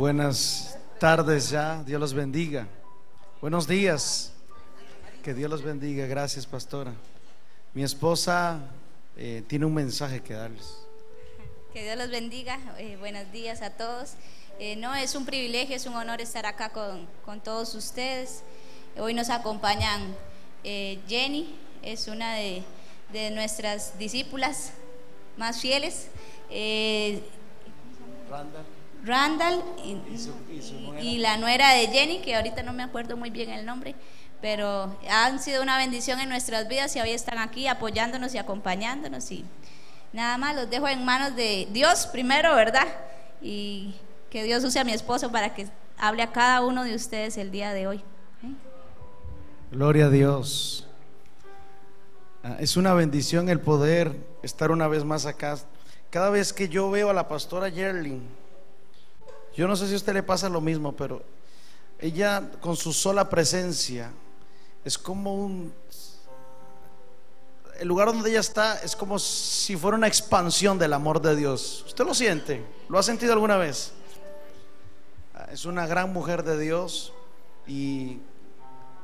Buenas tardes ya, Dios los bendiga. Buenos días, que Dios los bendiga. Gracias, pastora. Mi esposa eh, tiene un mensaje que darles. Que Dios los bendiga. Eh, buenos días a todos. Eh, no, es un privilegio, es un honor estar acá con, con todos ustedes. Hoy nos acompañan Jenny, es una de, de, nuestras discípulas más fieles. Randall. Randall y, la nuera de Jenny, que ahorita no me acuerdo muy bien el nombre, pero han sido una bendición en nuestras vidas y hoy están aquí apoyándonos y acompañándonos y nada más los dejo en manos de Dios primero, ¿verdad? Y que Dios use a mi esposo para que hable a cada uno de ustedes el día de hoy. ¿eh? Gloria a Dios. Ah, es una bendición el poder estar una vez más acá. Cada vez que yo veo a la pastora Yerling, yo no sé si a usted le pasa lo mismo, pero ella con su sola presencia es como un... El lugar donde ella está es como si fuera una expansión del amor de Dios. ¿Usted lo siente? ¿Lo ha sentido alguna vez? Ah, es una gran mujer de Dios y,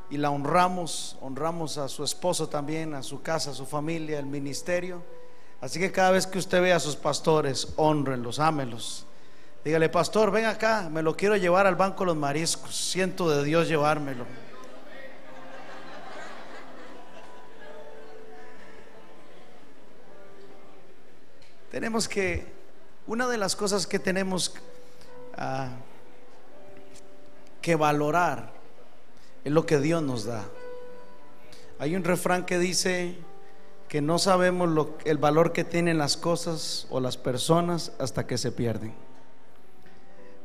y la honramos, honramos a su esposo también, a su casa, a su familia, el ministerio. Así que cada vez que usted ve a sus pastores, honrenlos, ámelos. Dígale, pastor, ven acá, me lo quiero llevar al banco de los mariscos. Siento de Dios llevármelo. Tenemos que, una de las cosas que tenemos ah, que valorar es lo que Dios nos da. Hay un refrán que dice que no sabemos el valor que tienen las cosas o las personas hasta que se pierden.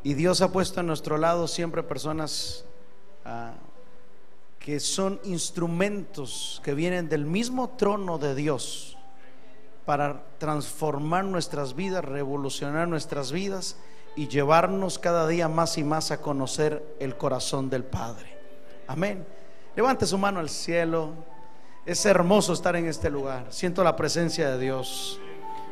Y Dios ha puesto a nuestro lado siempre personas ah, que son instrumentos que vienen del mismo trono de Dios para transformar nuestras vidas, revolucionar nuestras vidas y llevarnos cada día más y más a conocer el corazón del Padre. Amén. Levante su mano al cielo. Es hermoso estar en este lugar. Siento la presencia de Dios.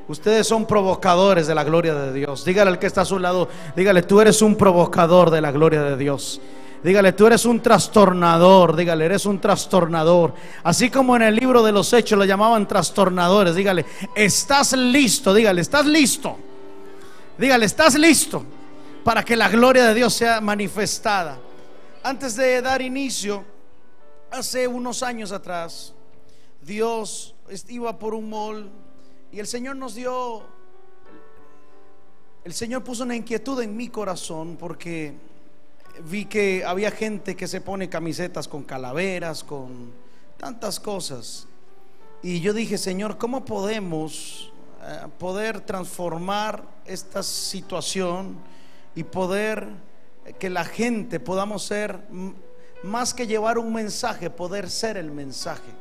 Ustedes son provocadores de la gloria de Dios. Dígale al que está a su lado, dígale, tú eres un provocador de la gloria de Dios. Dígale, tú eres un trastornador. Dígale, eres un trastornador. Así como en el libro de los hechos lo llamaban trastornadores. Dígale, estás listo. Dígale, estás listo. Dígale, estás listo para que la gloria de Dios sea manifestada. Antes de dar inicio, hace unos años atrás, Dios iba por un mall y el Señor nos dio, el Señor puso una inquietud en mi corazón porque vi que había gente que se pone camisetas con calaveras, con tantas cosas. Y yo dije, Señor, ¿cómo podemos eh, poder transformar esta situación y poder que la gente podamos ser, más que llevar un mensaje, poder ser el mensaje?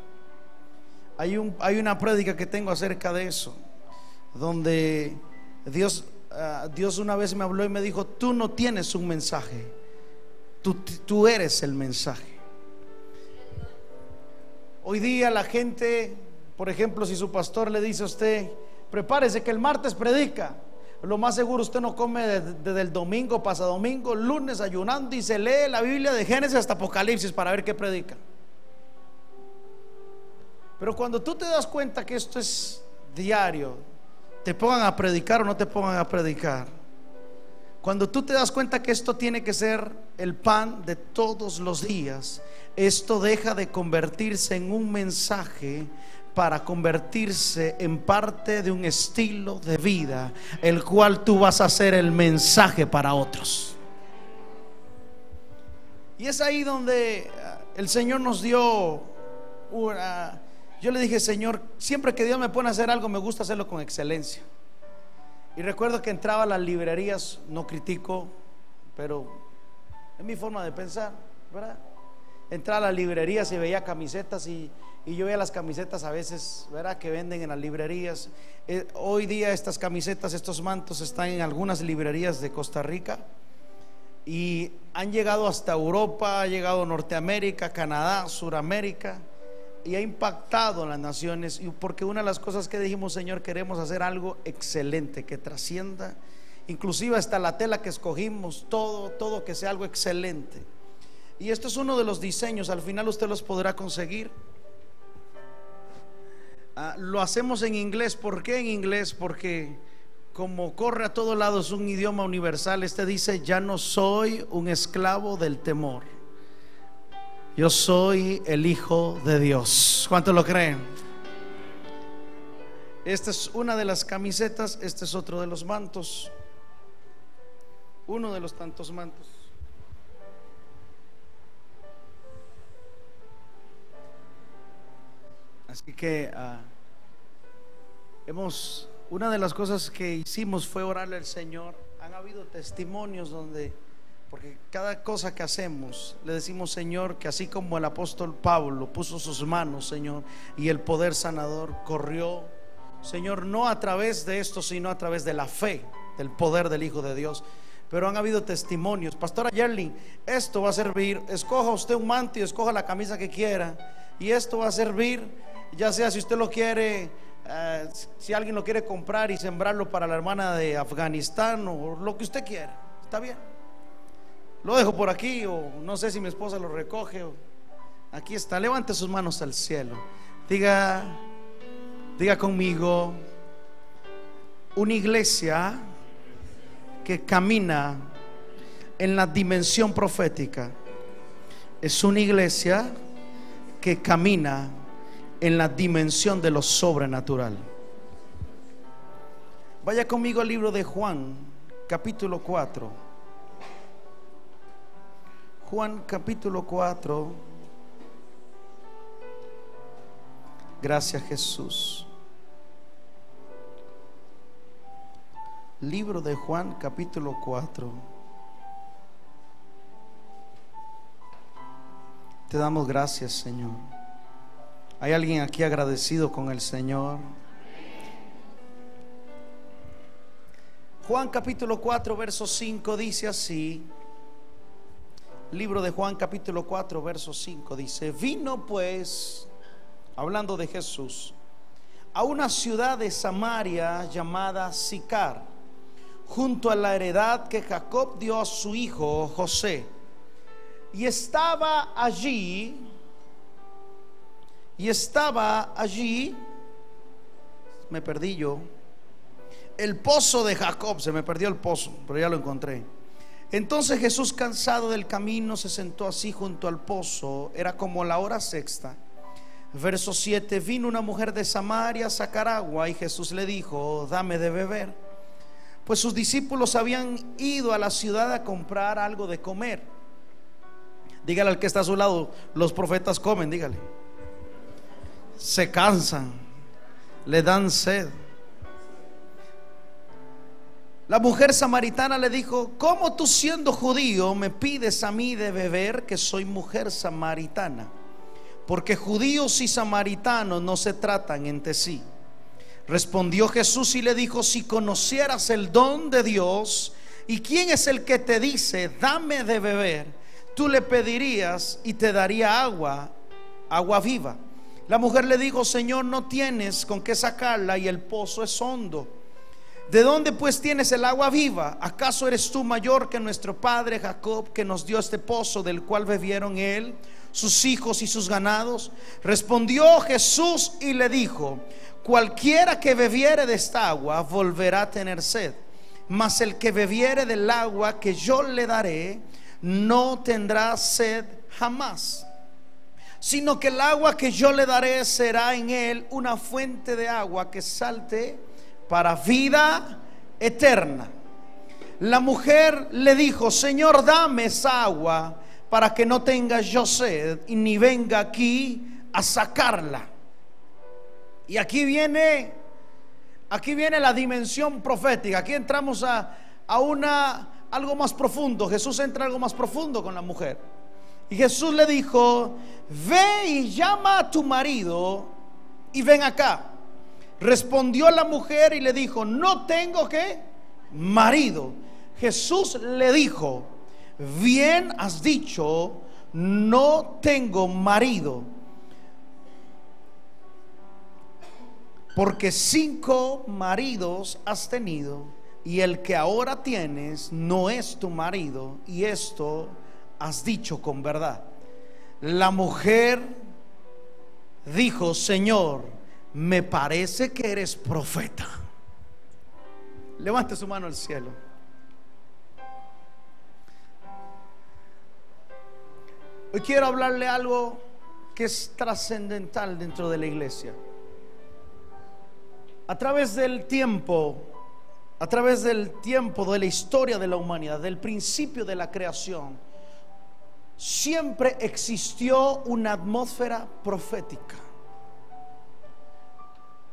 Hay, un, hay una prédica que tengo acerca de eso, donde Dios, ah, Dios una vez me habló y me dijo, tú no tienes un mensaje, tú, tú eres el mensaje. Hoy día la gente, por ejemplo, si su pastor le dice a usted, prepárese que el martes predica, lo más seguro usted no come desde, el domingo, pasa domingo, lunes ayunando y se lee la Biblia de Génesis hasta Apocalipsis para ver qué predica. Pero cuando tú te das cuenta que esto es diario, te pongan a predicar o no te pongan a predicar. Cuando tú te das cuenta que esto tiene que ser el pan de todos los días, esto deja de convertirse en un mensaje para convertirse en parte de un estilo de vida, el cual tú vas a ser el mensaje para otros. Y es ahí donde el Señor nos dio una, yo le dije, Señor, siempre que Dios me pone a hacer algo, me gusta hacerlo con excelencia. Y recuerdo que entraba a las librerías, no critico, pero es mi forma de pensar, ¿verdad? Entraba a las librerías y veía camisetas y, yo veía las camisetas a veces, ¿verdad? Que venden en las librerías. Eh, hoy día estas camisetas, estos mantos están en algunas librerías de Costa Rica y han llegado hasta Europa, ha llegado Norteamérica, Canadá, Suramérica y ha impactado en las naciones, y porque una de las cosas que dijimos, Señor, queremos hacer algo excelente, que trascienda inclusive hasta la tela que escogimos, todo, todo que sea algo excelente. Y esto es uno de los diseños, al final usted los podrá conseguir. Ah, lo hacemos en inglés, ¿por qué en inglés? Porque como corre a todos lados un idioma universal, este dice, ya no soy un esclavo del temor. Yo soy el Hijo de Dios. ¿Cuánto lo creen? Esta es una de las camisetas, este es otro de los mantos. Uno de los tantos mantos. Así que ah, hemos, una de las cosas que hicimos fue orarle al Señor. Han habido testimonios donde, porque cada cosa que hacemos, le decimos Señor, que así como el apóstol Pablo puso sus manos, Señor, y el poder sanador corrió, Señor, no a través de esto, sino a través de la fe, del poder del Hijo de Dios pero han habido testimonios. Pastora Yerling, esto va a servir. Escoja usted un manto y escoja la camisa que quiera. Y esto va a servir ya sea si usted lo quiere, eh, si alguien lo quiere comprar y sembrarlo para la hermana de Afganistán o lo que usted quiera, está bien. Lo dejo por aquí o no sé si mi esposa lo recoge. aquí está, levante sus manos al cielo. Diga, diga conmigo, una iglesia que camina en la dimensión profética es una iglesia que camina en la dimensión de lo sobrenatural. Vaya conmigo al libro de Juan, capítulo 4. Juan capítulo 4. Gracias Jesús. Libro de Juan capítulo 4. Te damos gracias Señor. ¿Hay alguien aquí agradecido con el Señor? Juan capítulo 4, verso 5 dice así. Libro de Juan capítulo 4, verso 5 dice, vino pues, hablando de Jesús, a una ciudad de Samaria llamada Sicar, junto a la heredad que Jacob dio a su hijo José. Y estaba allí y estaba allí, me perdí yo, el pozo de Jacob, se me perdió el pozo, pero ya lo encontré. Entonces Jesús, cansado del camino, se sentó así junto al pozo, era como la hora sexta. Verso 7, vino una mujer de Samaria a sacar agua y Jesús le dijo, dame de beber. Pues sus discípulos habían ido a la ciudad a comprar algo de comer. Dígale al que está a su lado, los profetas comen, dígale se cansan, le dan sed. La mujer samaritana le dijo, ¿cómo tú siendo judío me pides a mí de beber que soy mujer samaritana? Porque judíos y samaritanos no se tratan entre sí. Respondió Jesús y le dijo, si conocieras el don de Dios y quién es el que te dice, dame de beber, tú le pedirías y te daría agua, agua viva. La mujer le dijo, Señor, no tienes con qué sacarla y el pozo es hondo. ¿De dónde pues tienes el agua viva? ¿Acaso eres tú mayor que nuestro padre Jacob que nos dio este pozo del cual bebieron él, sus hijos y sus ganados? Respondió Jesús y le dijo, cualquiera que bebiere de esta agua volverá a tener sed, mas el que bebiere del agua que yo le daré no tendrá sed jamás sino que el agua que yo le daré será en él una fuente de agua que salte para vida eterna. La mujer le dijo, Señor, dame esa agua para que no tenga yo sed y ni venga aquí a sacarla. Y aquí viene, aquí viene la dimensión profética. Aquí entramos a, a una algo más profundo. Jesús entra algo más profundo con la mujer. Y Jesús le dijo, ve y llama a tu marido y ven acá. Respondió la mujer y le dijo, no tengo que marido. Jesús le dijo, bien has dicho, no tengo marido. Porque cinco maridos has tenido, y el que ahora tienes no es tu marido, y esto has dicho con verdad. La mujer dijo, Señor, me parece que eres profeta. Levante su mano al cielo. Hoy quiero hablarle algo que es trascendental dentro de la iglesia. A través del tiempo, a través del tiempo de la historia de la humanidad, del principio de la creación, siempre existió una atmósfera profética.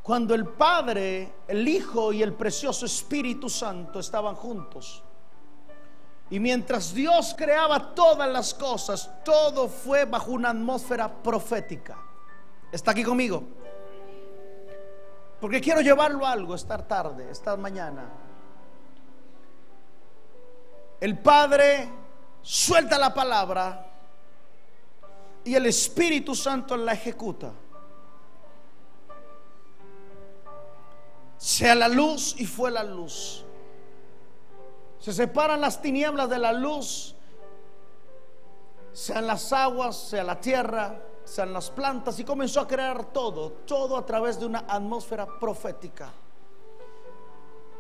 Cuando el Padre, el Hijo y el precioso Espíritu Santo estaban juntos. Y mientras Dios creaba todas las cosas, todo fue bajo una atmósfera profética. ¿Está aquí conmigo? Porque quiero llevarlo a algo esta tarde, esta mañana. El Padre suelta la palabra y el Espíritu Santo la ejecuta. Sea la luz y fue la luz. Se separan las tinieblas de la luz, sean las aguas, sea la tierra, sean las plantas, y comenzó a crear todo, todo a través de una atmósfera profética.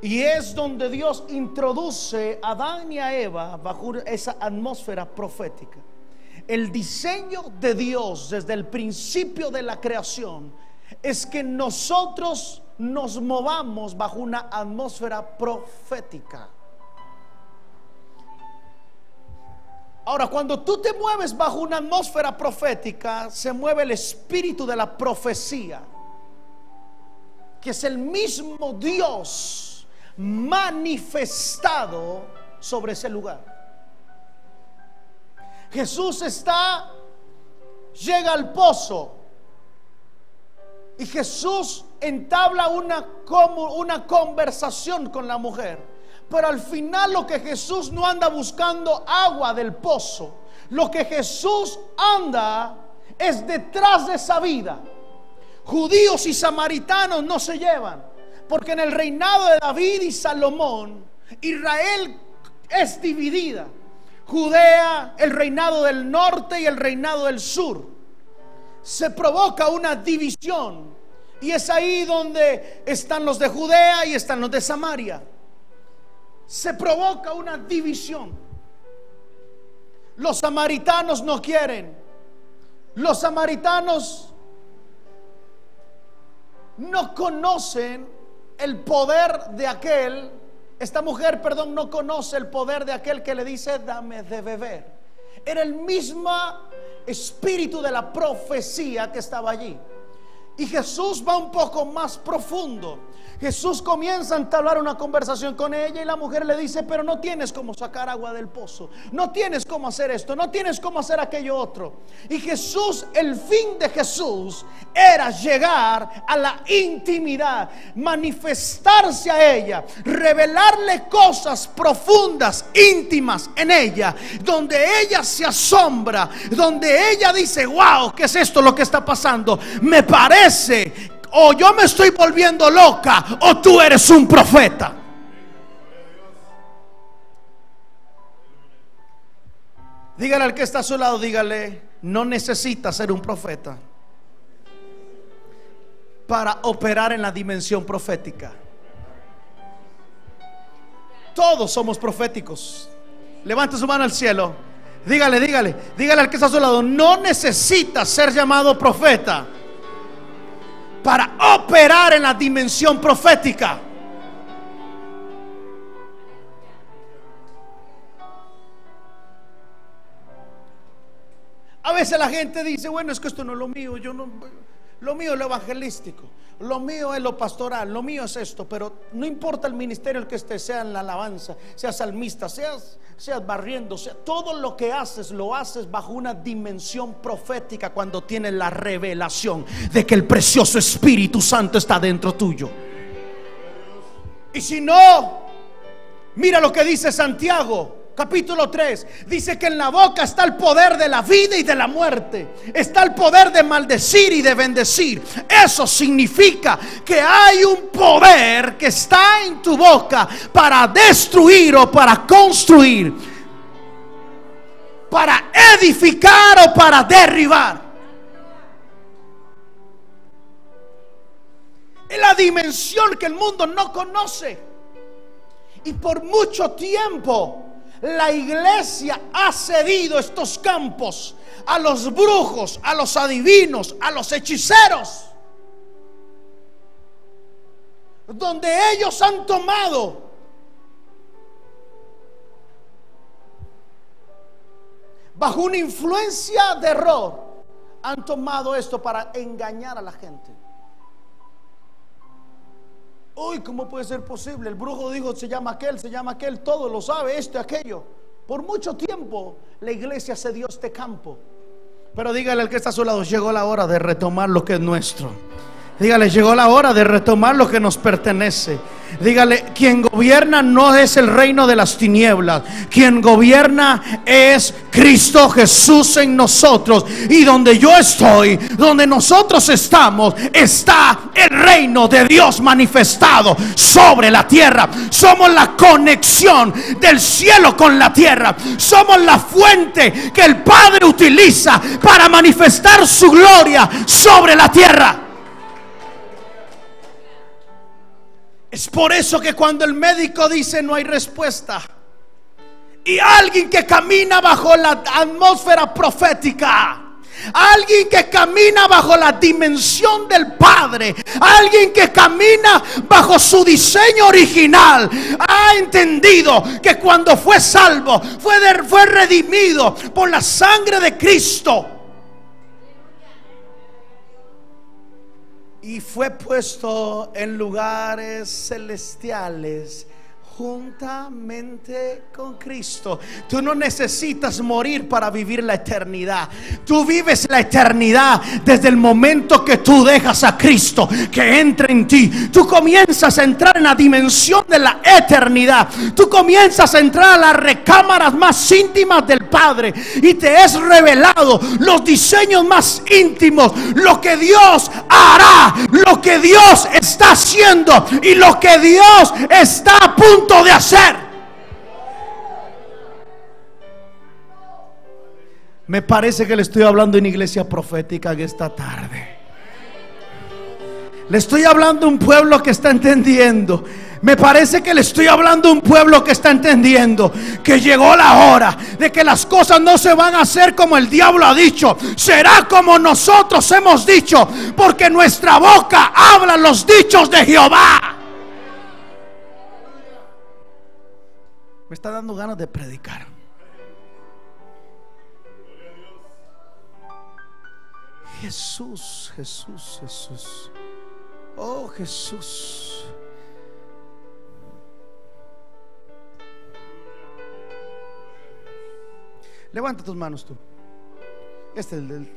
Y es donde Dios introduce a Adán y a Eva bajo esa atmósfera profética. El diseño de Dios desde el principio de la creación es que nosotros nos movamos bajo una atmósfera profética. Ahora, cuando tú te mueves bajo una atmósfera profética, se mueve el espíritu de la profecía, que es el mismo Dios manifestado sobre ese lugar. Jesús está, llega al pozo y Jesús entabla una, una conversación con la mujer. Pero al final lo que Jesús no anda buscando agua del pozo. Lo que Jesús anda es detrás de esa vida. Judíos y samaritanos no se llevan. Porque en el reinado de David y Salomón, Israel es dividida. Judea, el reinado del norte y el reinado del sur. Se provoca una división. Y es ahí donde están los de Judea y están los de Samaria se provoca una división. Los samaritanos no quieren. Los samaritanos no conocen el poder de aquel. Esta mujer, perdón, no conoce el poder de aquel que le dice, dame de beber. Era el mismo espíritu de la profecía que estaba allí. Y Jesús va un poco más profundo. Jesús comienza a entablar una conversación con ella y la mujer le dice, pero no tienes cómo sacar agua del pozo, no tienes cómo hacer esto, no tienes cómo hacer aquello otro. Y Jesús, el fin de Jesús era llegar a la intimidad, manifestarse a ella, revelarle cosas profundas, íntimas en ella, donde ella se asombra, donde ella dice, wow, ¿qué es esto lo que está pasando? Me o yo me estoy volviendo loca o tú eres un profeta. Dígale al que está a su lado, dígale, no necesita ser un profeta para operar en la dimensión profética. Todos somos proféticos. Levante su mano al cielo. Dígale, dígale, dígale al que está a su lado, no necesita ser llamado profeta para operar en la dimensión profética. A veces la gente dice, bueno, es que esto no es lo mío, yo no, lo mío es lo evangelístico, lo mío es lo pastoral, lo mío es esto, pero no importa el ministerio el que esté, sea en la alabanza, sea salmista, seas seas barriendo, sea, todo lo que haces lo haces bajo una dimensión profética cuando tienes la revelación de que el precioso Espíritu Santo está dentro tuyo. Y si no, mira lo que dice Santiago capítulo 3, dice que en la boca está el poder de la vida y de la muerte. Está el poder de maldecir y de bendecir. Eso significa que hay un poder que está en tu boca para destruir o para construir. Para edificar o para derribar. Es la dimensión que el mundo no conoce. Y por mucho tiempo la iglesia ha cedido estos campos a los brujos, a los adivinos, a los hechiceros. Donde ellos han tomado bajo una influencia de error, han tomado esto para engañar a la gente. Uy, ¿cómo puede ser posible? El brujo dijo, se llama aquel, se llama aquel, todo lo sabe, esto, aquello. Por mucho tiempo la iglesia se dio este campo. Pero dígale al que está a su lado, llegó la hora de retomar lo que es nuestro. Dígale, llegó la hora de retomar lo que nos pertenece. Dígale, quien gobierna no es el reino de las tinieblas. Quien gobierna es Cristo Jesús en nosotros. Y donde yo estoy, donde nosotros estamos, está el reino de Dios manifestado sobre la tierra. Somos la conexión del cielo con la tierra. Somos la fuente que el Padre utiliza para manifestar su gloria sobre la tierra. Es por eso que cuando el médico dice no hay respuesta y alguien que camina bajo la atmósfera profética, Alguien que camina bajo la dimensión del Padre. Alguien que camina bajo su diseño original. Ha entendido que cuando fue salvo, fue, fue redimido por la sangre de Cristo. Y fue puesto en lugares celestiales juntamente con Cristo. Tú no necesitas morir para vivir la eternidad. Tú vives la eternidad desde el momento que tú dejas a Cristo que entre en ti. Tú comienzas a entrar en la dimensión de la eternidad. Tú comienzas a entrar a las recámaras más íntimas del Padre y te es revelado los diseños más íntimos, lo que Dios hará, lo que Dios está haciendo y lo que Dios está a punto de hacer. Me parece que le estoy hablando en iglesia profética en esta tarde. Le estoy hablando a un pueblo que está entendiendo. Me parece que le estoy hablando a un pueblo que está entendiendo que llegó la hora de que las cosas no se van a hacer como el diablo ha dicho. Será como nosotros hemos dicho, porque nuestra boca habla los dichos de Jehová. Me está dando ganas de predicar. Jesús, Jesús, Jesús. Oh Jesús. Levanta tus manos tú. Este es el.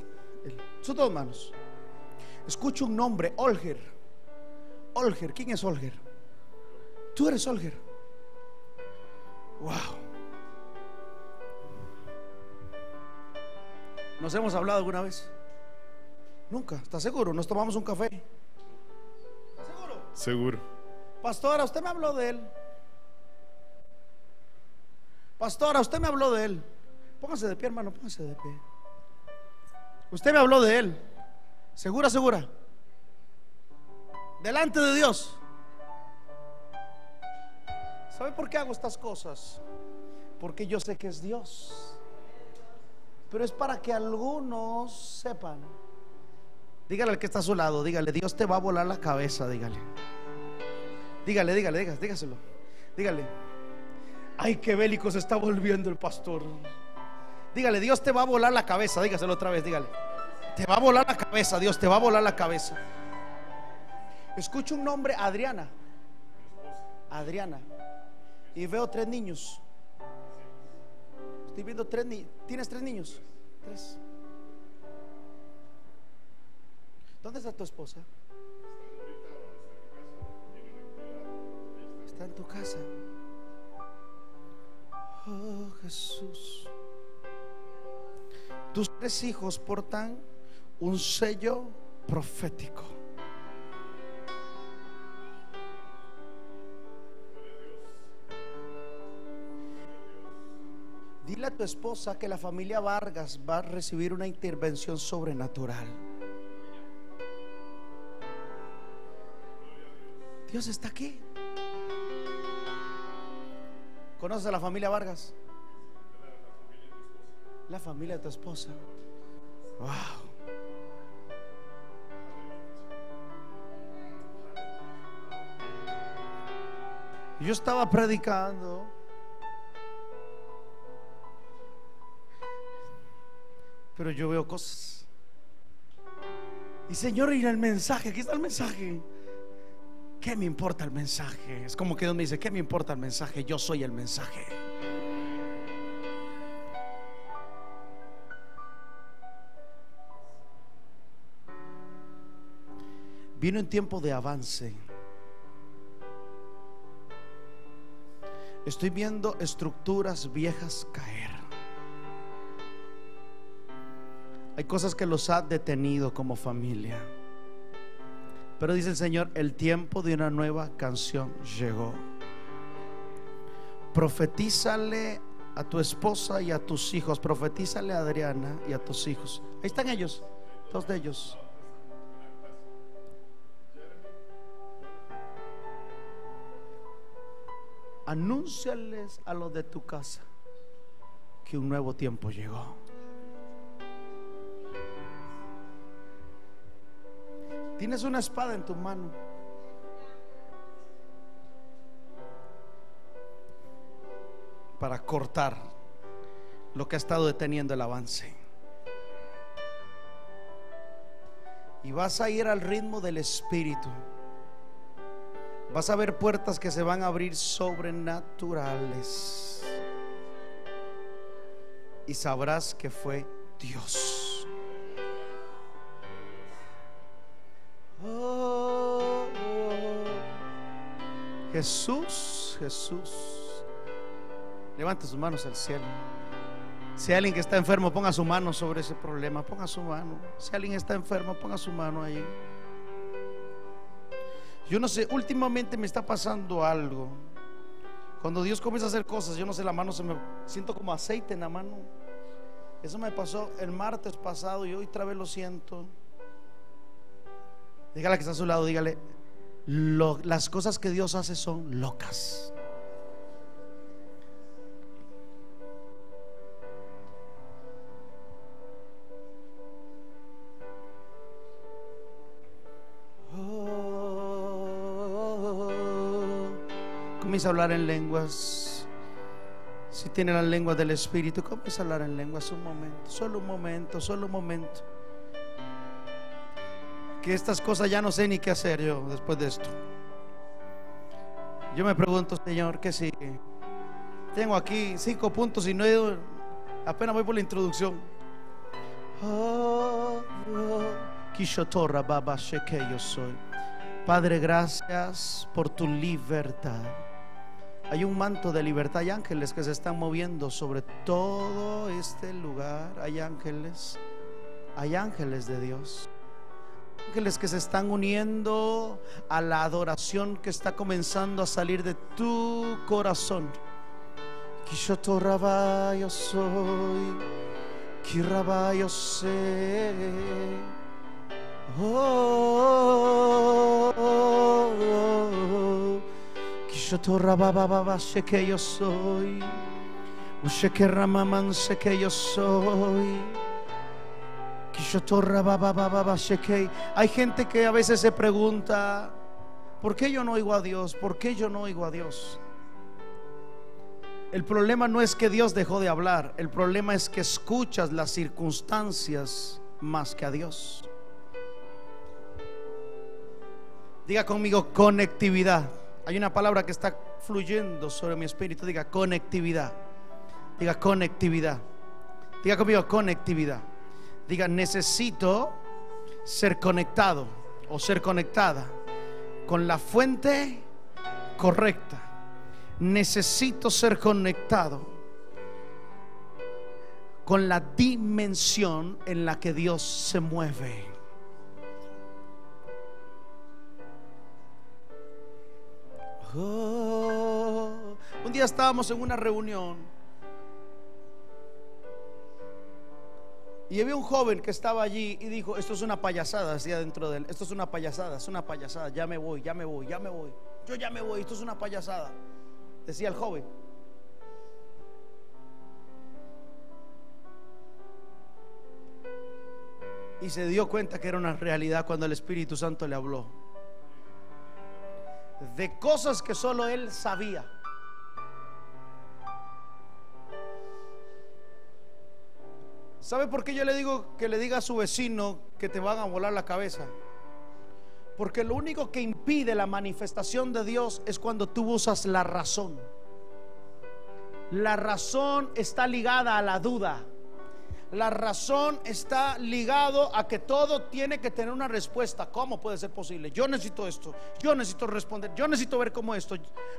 Son dos manos. Escucho un nombre, Olger. Olger, ¿quién es Olger? Tú eres Olger. Wow. ¿Nos hemos hablado alguna vez? Nunca. ¿Estás seguro? ¿Nos tomamos un café? ¿Estás seguro? Seguro. Pastora, usted me habló de él. Pastora, usted me habló de él. Póngase de pie, hermano, póngase de pie. Usted me habló de él. ¿Segura, segura? Delante de Dios. ¿Sabe por qué hago estas cosas? Porque yo sé que es Dios. Pero es para que algunos sepan. Dígale al que está a su lado, dígale, Dios te va a volar la cabeza, dígale. Dígale, dígale, dígale, dígaselo. Dígale. Ay, qué bélico se está volviendo el pastor. Dígale, Dios te va a volar la cabeza, dígaselo otra vez, dígale. Te va a volar la cabeza, Dios te va a volar la cabeza. Escucho un nombre, Adriana. Adriana y veo tres niños. Estoy viendo tres niños. ¿Tienes tres niños? Tres. ¿Dónde está tu esposa? Está en tu casa. Oh Jesús. Tus tres hijos portan un sello profético. Dile a tu esposa que la familia Vargas va a recibir una intervención sobrenatural. Dios está aquí. ¿Conoces a la familia Vargas? La familia de tu esposa. Wow. Yo estaba predicando. Pero yo veo cosas. Y Señor, y el mensaje, aquí está el mensaje. ¿Qué me importa el mensaje? Es como que Dios me dice, ¿qué me importa el mensaje? Yo soy el mensaje. Viene un tiempo de avance. Estoy viendo estructuras viejas caer. Hay cosas que los ha detenido como familia. Pero dice el Señor, el tiempo de una nueva canción llegó. Profetízale a tu esposa y a tus hijos. Profetízale a Adriana y a tus hijos. Ahí están ellos, dos de ellos. Anúnciales a los de tu casa que un nuevo tiempo llegó. Tienes una espada en tu mano. Para cortar lo que ha estado deteniendo el avance. Y vas a ir al ritmo del Espíritu. Vas a ver puertas que se van a abrir sobrenaturales. Y sabrás que fue Dios. Jesús, Jesús. Levante sus manos al cielo. Si alguien que está enfermo, ponga su mano sobre ese problema, ponga su mano. Si alguien está enfermo, ponga su mano ahí. Yo no sé, últimamente me está pasando algo. Cuando Dios comienza a hacer cosas, yo no sé, la mano se me siento como aceite en la mano. Eso me pasó el martes pasado y hoy otra vez lo siento. Dígale que está a su lado, dígale, las cosas que Dios hace son locas. comienza a hablar en lenguas. Si tiene las lenguas del Espíritu, comienza a hablar en lenguas un momento, solo un momento, solo un momento que estas cosas ya no sé ni qué hacer yo después de esto. Yo me pregunto, Señor, ¿qué sigue? Tengo aquí cinco puntos y no he ido, apenas voy por la introducción. Oh, Baba que yo soy. Padre, gracias por tu libertad. Hay un manto de libertad. Hay ángeles que se están moviendo sobre todo este lugar. Hay ángeles. Hay ángeles de Dios ángeles que se están uniendo a la adoración que está comenzando a salir de tu corazón. Kishotoraba yo soy, Kiraba yo sé. Oh, oh, baba sé que yo soy. Usheke ramaman sé que yo soy. Hay gente que a veces se pregunta, ¿por qué yo no oigo a Dios? ¿Por qué yo no oigo a Dios? El problema no es que Dios dejó de hablar, el problema es que escuchas las circunstancias más que a Dios. Diga conmigo conectividad. Hay una palabra que está fluyendo sobre mi espíritu. Diga conectividad. Diga conectividad. Diga conmigo conectividad. Diga, necesito ser conectado o ser conectada con la fuente correcta. Necesito ser conectado con la dimensión en la que Dios se mueve. Oh, un día estábamos en una reunión y había un joven que estaba allí y dijo, esto es una payasada, decía dentro de él, esto es una payasada, es una payasada, ya me voy, ya me voy, ya me voy, yo ya me voy, esto es una payasada, decía el joven. Y se dio cuenta que era una realidad cuando el Espíritu Santo le habló de cosas que solo él sabía. ¿Sabe por qué yo le digo que le diga a su vecino que te van a volar la cabeza? Porque lo único que impide la manifestación de Dios es cuando tú usas la razón. La razón está ligada a la duda. La razón está ligado a que todo tiene que tener una respuesta. ¿Cómo puede ser posible? Yo necesito esto. Yo necesito responder. Yo necesito ver cómo esto.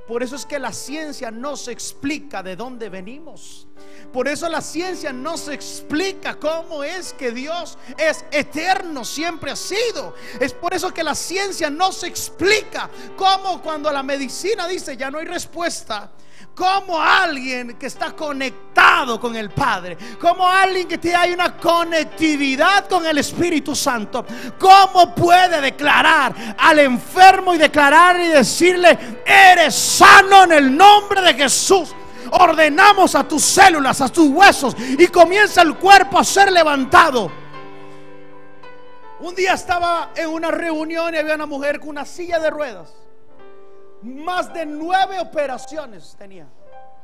Por eso es que la ciencia no se explica de dónde venimos. Por eso la ciencia no se explica cómo es que Dios es eterno, siempre ha sido. Es por eso que la ciencia no se explica cómo cuando la medicina dice ya no hay respuesta como alguien que está conectado con el Padre, como alguien que tiene una conectividad con el Espíritu Santo, ¿cómo puede declarar al enfermo y declarar y decirle, eres sano en el nombre de Jesús? Ordenamos a tus células, a tus huesos y comienza el cuerpo a ser levantado. Un día estaba en una reunión y había una mujer con una silla de ruedas. Más de nueve operaciones tenía.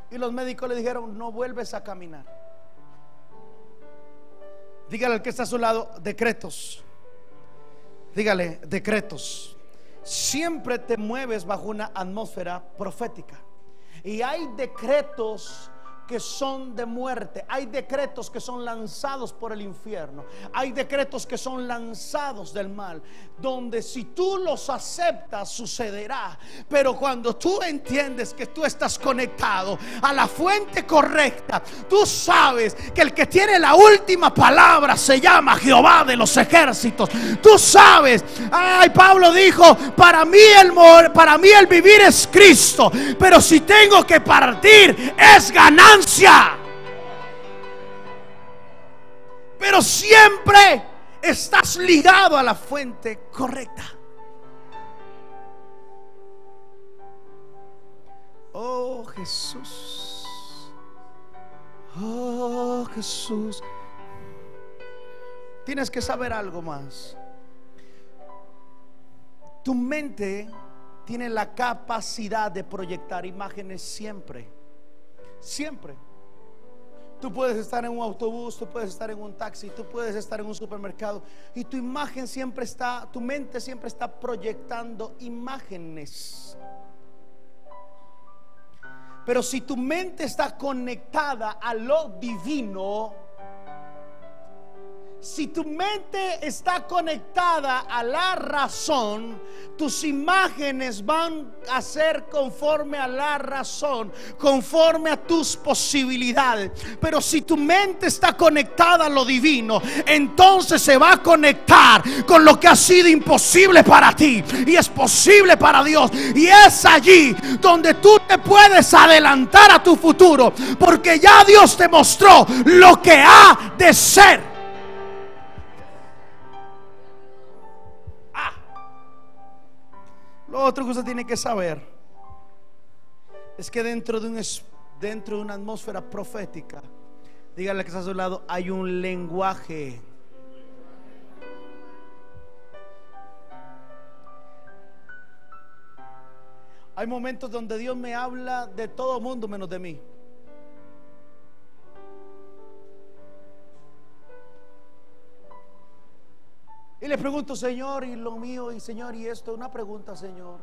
Y los médicos le dijeron, no vuelves a caminar. Dígale al que está a su lado, decretos. Dígale, decretos. Siempre te mueves bajo una atmósfera profética. Y hay decretos que son de muerte, hay decretos que son lanzados por el infierno, hay decretos que son lanzados del mal, donde si tú los aceptas sucederá, pero cuando tú entiendes que tú estás conectado a la fuente correcta, tú sabes que el que tiene la última palabra se llama Jehová de los ejércitos. Tú sabes, ay, Pablo dijo, para mí el para mí el vivir es Cristo, pero si tengo que partir es ganar pero siempre estás ligado a la fuente correcta. Oh Jesús. Oh Jesús. Tienes que saber algo más. Tu mente tiene la capacidad de proyectar imágenes siempre. Siempre. Tú puedes estar en un autobús, tú puedes estar en un taxi, tú puedes estar en un supermercado y tu imagen siempre está, tu mente siempre está proyectando imágenes. Pero si tu mente está conectada a lo divino, si tu mente está conectada a la razón, tus imágenes van a ser conforme a la razón, conforme a tus posibilidades. Pero si tu mente está conectada a lo divino, entonces se va a conectar con lo que ha sido imposible para ti y es posible para Dios. Y es allí donde tú te puedes adelantar a tu futuro, porque ya Dios te mostró lo que ha de ser. Lo otro que usted tiene que saber es que dentro de, un, dentro de una atmósfera profética, dígale que está a su lado, hay un lenguaje. Hay momentos donde Dios me habla de todo mundo menos de mí. Y le pregunto, Señor, y lo mío, y Señor, y esto, una pregunta, Señor.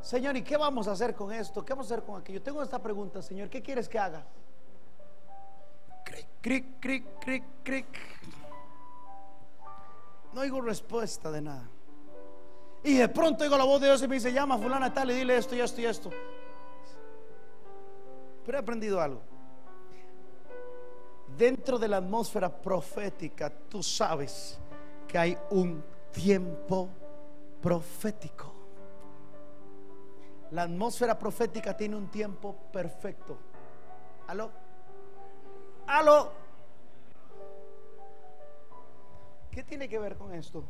Señor, ¿y qué vamos a hacer con esto? ¿Qué vamos a hacer con aquello? Tengo esta pregunta, Señor, ¿qué quieres que haga? Cric, cric, cric, cric, cric. No oigo respuesta de nada. Y de pronto oigo la voz de Dios y me dice, llama a fulana tal y dile esto y esto y esto. Pero he aprendido algo. Dentro de la atmósfera profética, tú sabes que hay un tiempo profético. La atmósfera profética tiene un tiempo perfecto. ¿Aló? ¿Aló? ¿Qué tiene que ver con esto?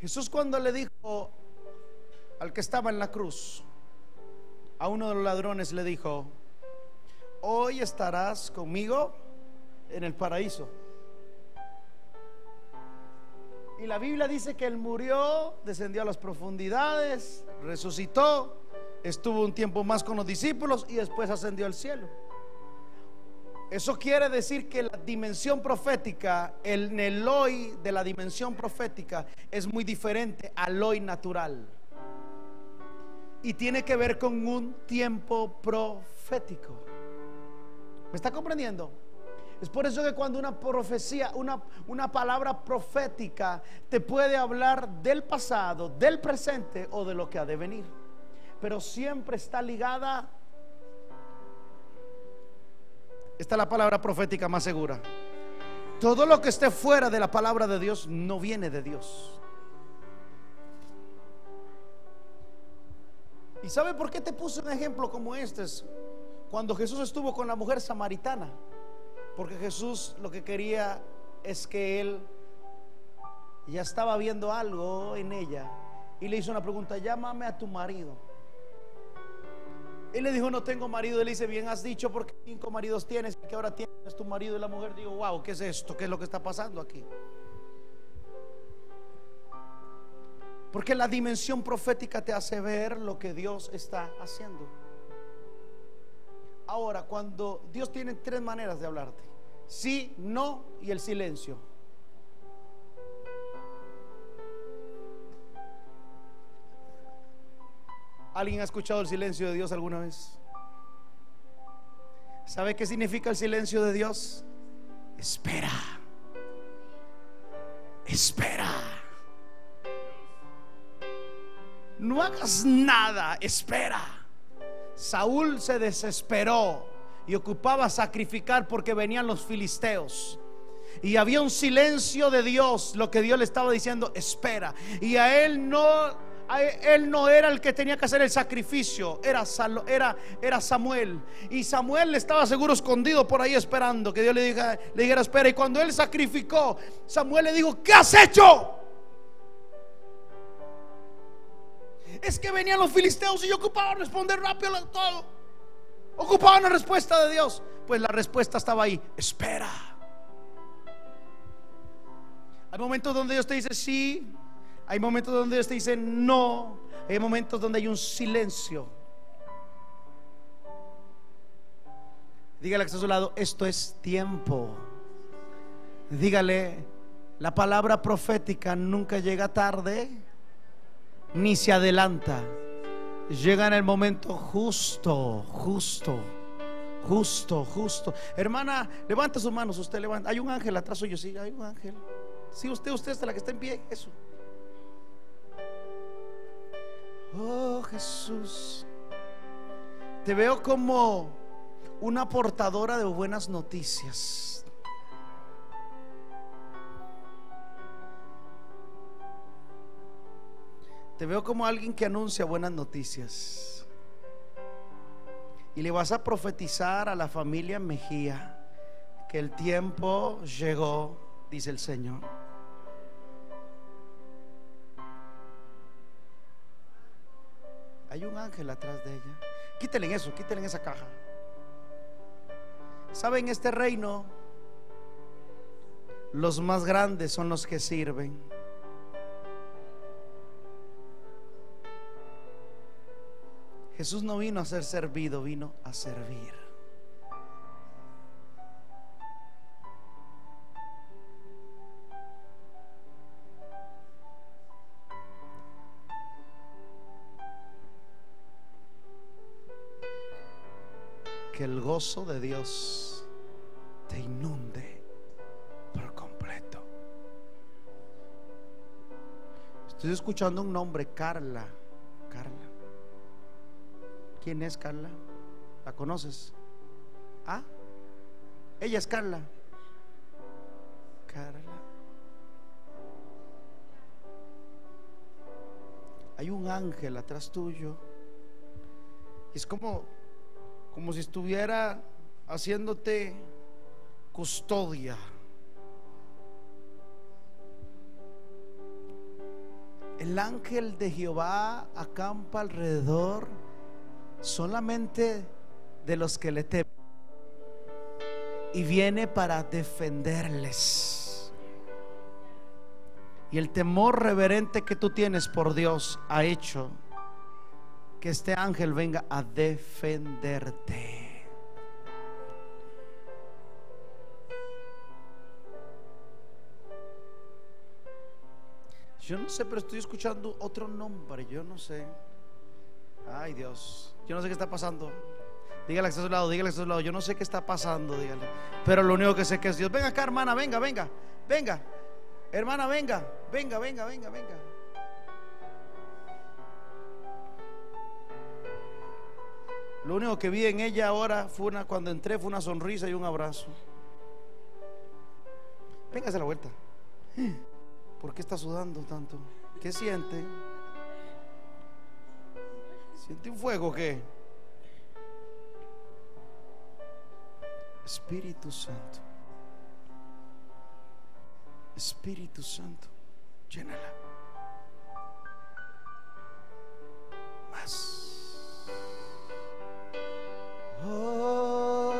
Jesús cuando le dijo al que estaba en la cruz, a uno de los ladrones le dijo, hoy estarás conmigo en el paraíso. Y la Biblia dice que él murió, descendió a las profundidades, resucitó, estuvo un tiempo más con los discípulos y después ascendió al cielo. Eso quiere decir que la dimensión profética, el hoy de la dimensión profética es muy diferente al hoy natural. Y tiene que ver con un tiempo profético. ¿Me está comprendiendo? Es por eso que cuando una profecía, una, una palabra profética te puede hablar del pasado, del presente o de lo que ha de venir. Pero siempre está ligada esta es la palabra profética más segura. Todo lo que esté fuera de la palabra de Dios no viene de Dios. ¿Y sabe por qué te puse un ejemplo como este? Cuando Jesús estuvo con la mujer samaritana. Porque Jesús lo que quería es que él ya estaba viendo algo en ella. Y le hizo una pregunta, llámame a tu marido. Él le dijo, no tengo marido. Él dice, bien has dicho porque cinco maridos tienes, que ahora tienes tu marido y la mujer. Digo, wow, ¿qué es esto? ¿Qué es lo que está pasando aquí? Porque la dimensión profética te hace ver lo que Dios está haciendo. Ahora, cuando Dios tiene tres maneras de hablarte. Sí, no y el silencio. ¿Alguien ha escuchado el silencio de Dios alguna vez? ¿Sabe qué significa el silencio de Dios? Espera. Espera. No hagas nada, espera. Saúl se desesperó y ocupaba sacrificar porque venían los filisteos. Y había un silencio de Dios, lo que Dios le estaba diciendo, espera. Y a él no él no era el que tenía que hacer el sacrificio, era, era, era Samuel. Y Samuel estaba seguro escondido por ahí esperando que Dios le, diga, le dijera espera. Y cuando él sacrificó, Samuel le dijo, ¿qué has hecho? Es que venían los filisteos y yo ocupaba responder rápido a todo. Ocupaba una respuesta de Dios. Pues la respuesta estaba ahí, espera. Hay momentos donde Dios te dice sí, hay momentos donde Dios te dice no. Hay momentos donde hay un silencio. Dígale que está a su lado, esto es tiempo. Dígale, la palabra profética nunca llega tarde ni se adelanta. Llega en el momento justo, justo, justo, justo. Hermana, levanta sus manos, usted levanta. Hay un ángel atrás suyo, sí, hay un ángel. Sí, usted, usted es la que está en pie, eso. Oh Jesús, te veo como una portadora de buenas noticias. Te veo como alguien que anuncia buenas noticias. Y le vas a profetizar a la familia Mejía que el tiempo llegó, dice el Señor. Hay un ángel atrás de ella. Quítenle eso, quítenle esa caja. ¿Saben este reino? Los más grandes son los que sirven. Jesús no vino a ser servido, vino a servir. que el gozo de Dios te inunde por completo. Estoy escuchando un nombre, Carla. Carla. ¿Quién es Carla? ¿La conoces? ¿Ah? Ella es Carla. Carla. Hay un ángel atrás tuyo. Es como, como si estuviera haciéndote custodia. El ángel de Jehová acampa alrededor solamente de los que le temen y viene para defenderles. Y el temor reverente que tú tienes por Dios ha hecho que este ángel venga a defenderte. Yo no sé, pero estoy escuchando otro nombre. Yo no sé. Ay, Dios. Yo no sé qué está pasando. Dígale a su lado, dígale a su lado. Yo no sé qué está pasando, dígale. Pero lo único que sé que es Dios. Venga acá, hermana, venga, venga, venga. Hermana, venga, venga, venga, venga, venga. Lo único que vi en ella ahora fue una, cuando entré, fue una sonrisa y un abrazo. Véngase a la vuelta. ¿Por qué está sudando tanto? ¿Qué siente? ¿Siente un fuego o qué? Espíritu Santo. Espíritu Santo. Llénala. Más. Oh,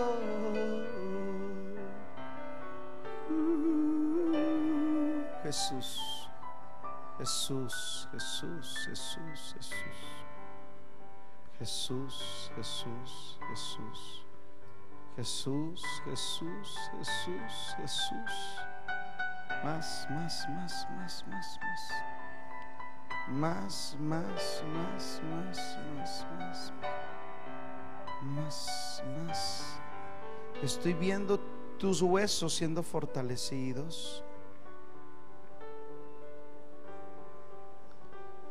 Jesús. Jesús, Jesús, Jesús, Jesús. Jesús, Jesús, Jesús. Jesús, Jesús, Jesús, Jesús. Más, más, más, más, más, más. Más, más, más, más, más, más. Más, más. Estoy viendo tus huesos siendo fortalecidos.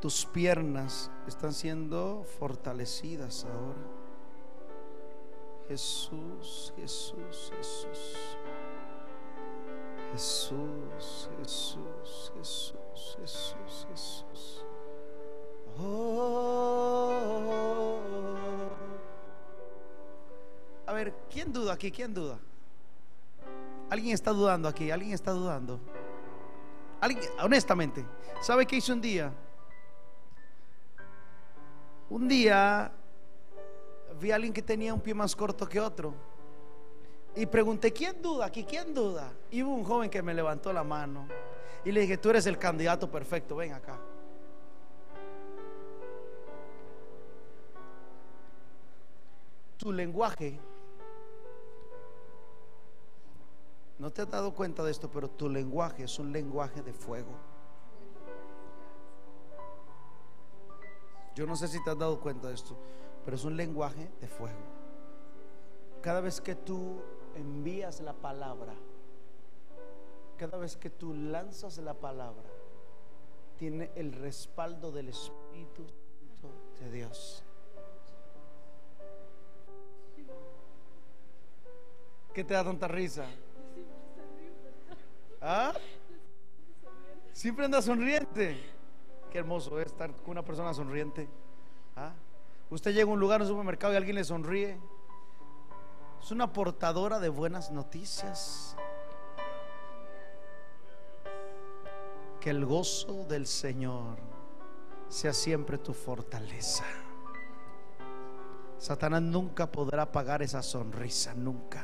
Tus piernas están siendo fortalecidas ahora. Jesús, Jesús, Jesús. Jesús, Jesús, Jesús, Jesús, Jesús. Oh. A ver, ¿quién duda aquí? ¿Quién duda? ¿Alguien está dudando aquí? ¿Alguien está dudando? ¿Alguien, honestamente, ¿sabe qué hizo un día? Un día vi a alguien que tenía un pie más corto que otro. Y pregunté, ¿quién duda aquí? ¿Quién duda? Y hubo un joven que me levantó la mano. Y le dije, tú eres el candidato perfecto, ven acá. Tu lenguaje, no te has dado cuenta de esto, pero tu lenguaje es un lenguaje de fuego. Yo no sé si te has dado cuenta de esto, pero es un lenguaje de fuego. Cada vez que tú envías la palabra, cada vez que tú lanzas la palabra, tiene el respaldo del Espíritu Santo de Dios. ¿Qué te da tanta risa? ¿Ah? Siempre anda sonriente. Qué hermoso es estar con una persona sonriente. ¿Ah? Usted llega a un lugar, en un supermercado y alguien le sonríe. Es una portadora de buenas noticias. Que el gozo del Señor sea siempre tu fortaleza. Satanás nunca podrá apagar esa sonrisa, nunca.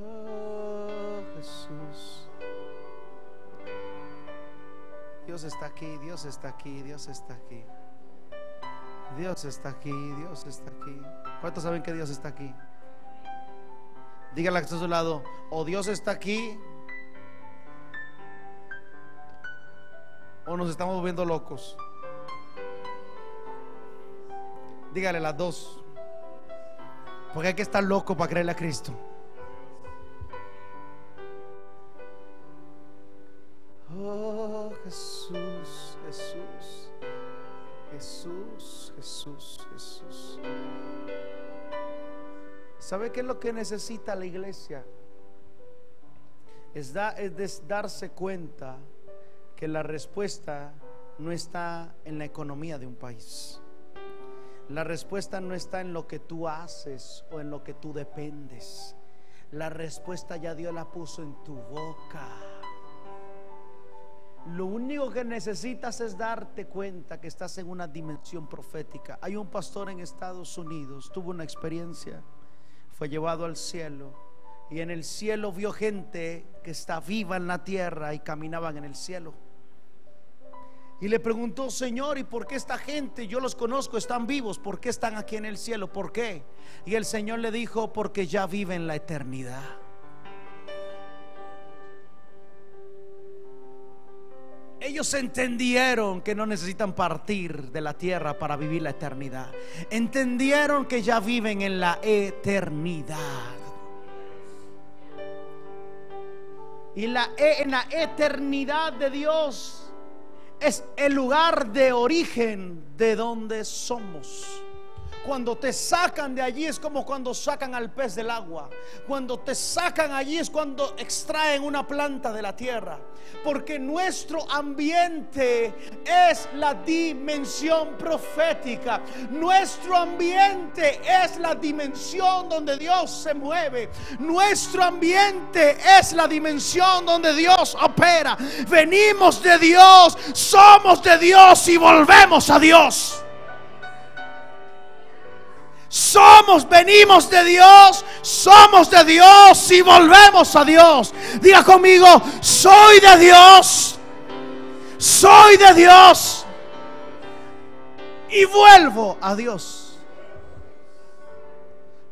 Oh, Jesús. Dios está aquí, Dios está aquí, Dios está aquí. Dios está aquí, Dios está aquí. ¿Cuántos saben que Dios está aquí? Dígale a que está a su lado, o Dios está aquí, o nos estamos volviendo locos. Dígale las dos. Porque hay que estar loco para creerle a Cristo. Oh Jesús, Jesús. Jesús, Jesús, Jesús. ¿Sabe qué es lo que necesita la iglesia? Es, es darse cuenta que la respuesta no está en la economía de un país. La respuesta no está en lo que tú haces o en lo que tú dependes. La respuesta ya Dios la puso en tu boca. Lo único que necesitas es darte cuenta que estás en una dimensión profética. Hay un pastor en Estados Unidos, tuvo una experiencia, fue llevado al cielo y en el cielo vio gente que está viva en la tierra y caminaban en el cielo. Y le preguntó, Señor, ¿y por qué esta gente, yo los conozco, están vivos? ¿Por qué están aquí en el cielo? ¿Por qué? Y el Señor le dijo, porque ya viven la eternidad. Ellos entendieron que no necesitan partir de la tierra para vivir la eternidad. Entendieron que ya viven en la eternidad. Y la, e, en la eternidad de Dios es el lugar de origen de donde somos. Cuando te sacan de allí es como cuando sacan al pez del agua. Cuando te sacan allí es cuando extraen una planta de la tierra. Porque nuestro ambiente es la dimensión profética. Nuestro ambiente es la dimensión donde Dios se mueve. Nuestro ambiente es la dimensión donde Dios opera. Venimos de Dios, somos de Dios y volvemos a Dios. Somos, venimos de Dios, somos de Dios y volvemos a Dios. Diga conmigo, soy de Dios, soy de Dios y vuelvo a Dios.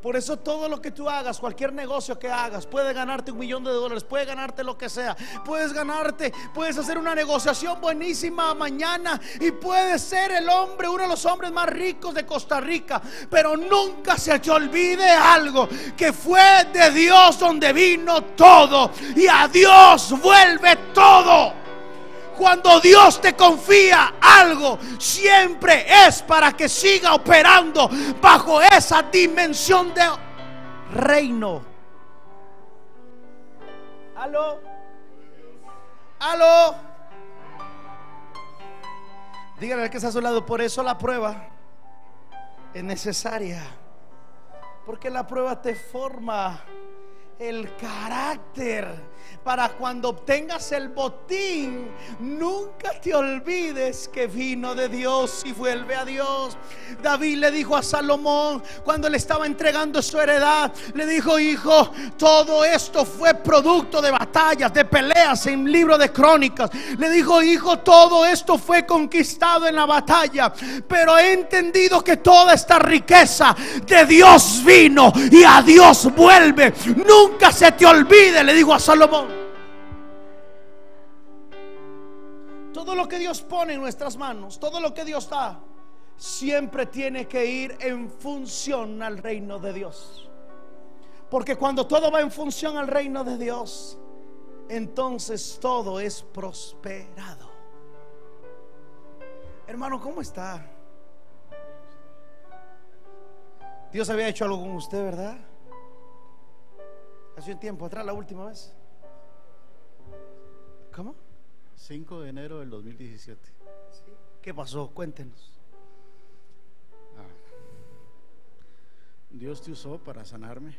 Por eso todo lo que tú hagas, cualquier negocio que hagas, puede ganarte un millón de dólares, puede ganarte lo que sea, puedes ganarte, puedes hacer una negociación buenísima mañana y puedes ser el hombre, uno de los hombres más ricos de Costa Rica, pero nunca se te olvide algo, que fue de Dios donde vino todo y a Dios vuelve todo. Cuando Dios te confía algo, siempre es para que siga operando bajo esa dimensión de reino. Aló. Aló. Dígale que está a su lado. Por eso la prueba es necesaria. Porque la prueba te forma el carácter para cuando obtengas el botín, nunca te olvides que vino de Dios y vuelve a Dios. David le dijo a Salomón cuando le estaba entregando su heredad, le dijo, hijo, todo esto fue producto de batallas, de peleas en libro de crónicas. Le dijo, hijo, todo esto fue conquistado en la batalla, pero he entendido que toda esta riqueza de Dios vino y a Dios vuelve. Nunca se te olvide, le dijo a Salomón. Todo lo que Dios pone en nuestras manos, todo lo que Dios da, siempre tiene que ir en función al reino de Dios. Porque cuando todo va en función al reino de Dios, entonces todo es prosperado. Hermano, ¿cómo está? Dios había hecho algo con usted, ¿verdad? Hace un tiempo atrás, la última vez. ¿Cómo? 5 de enero del 2017. ¿Qué pasó? Cuéntenos. Ah. Dios te usó para sanarme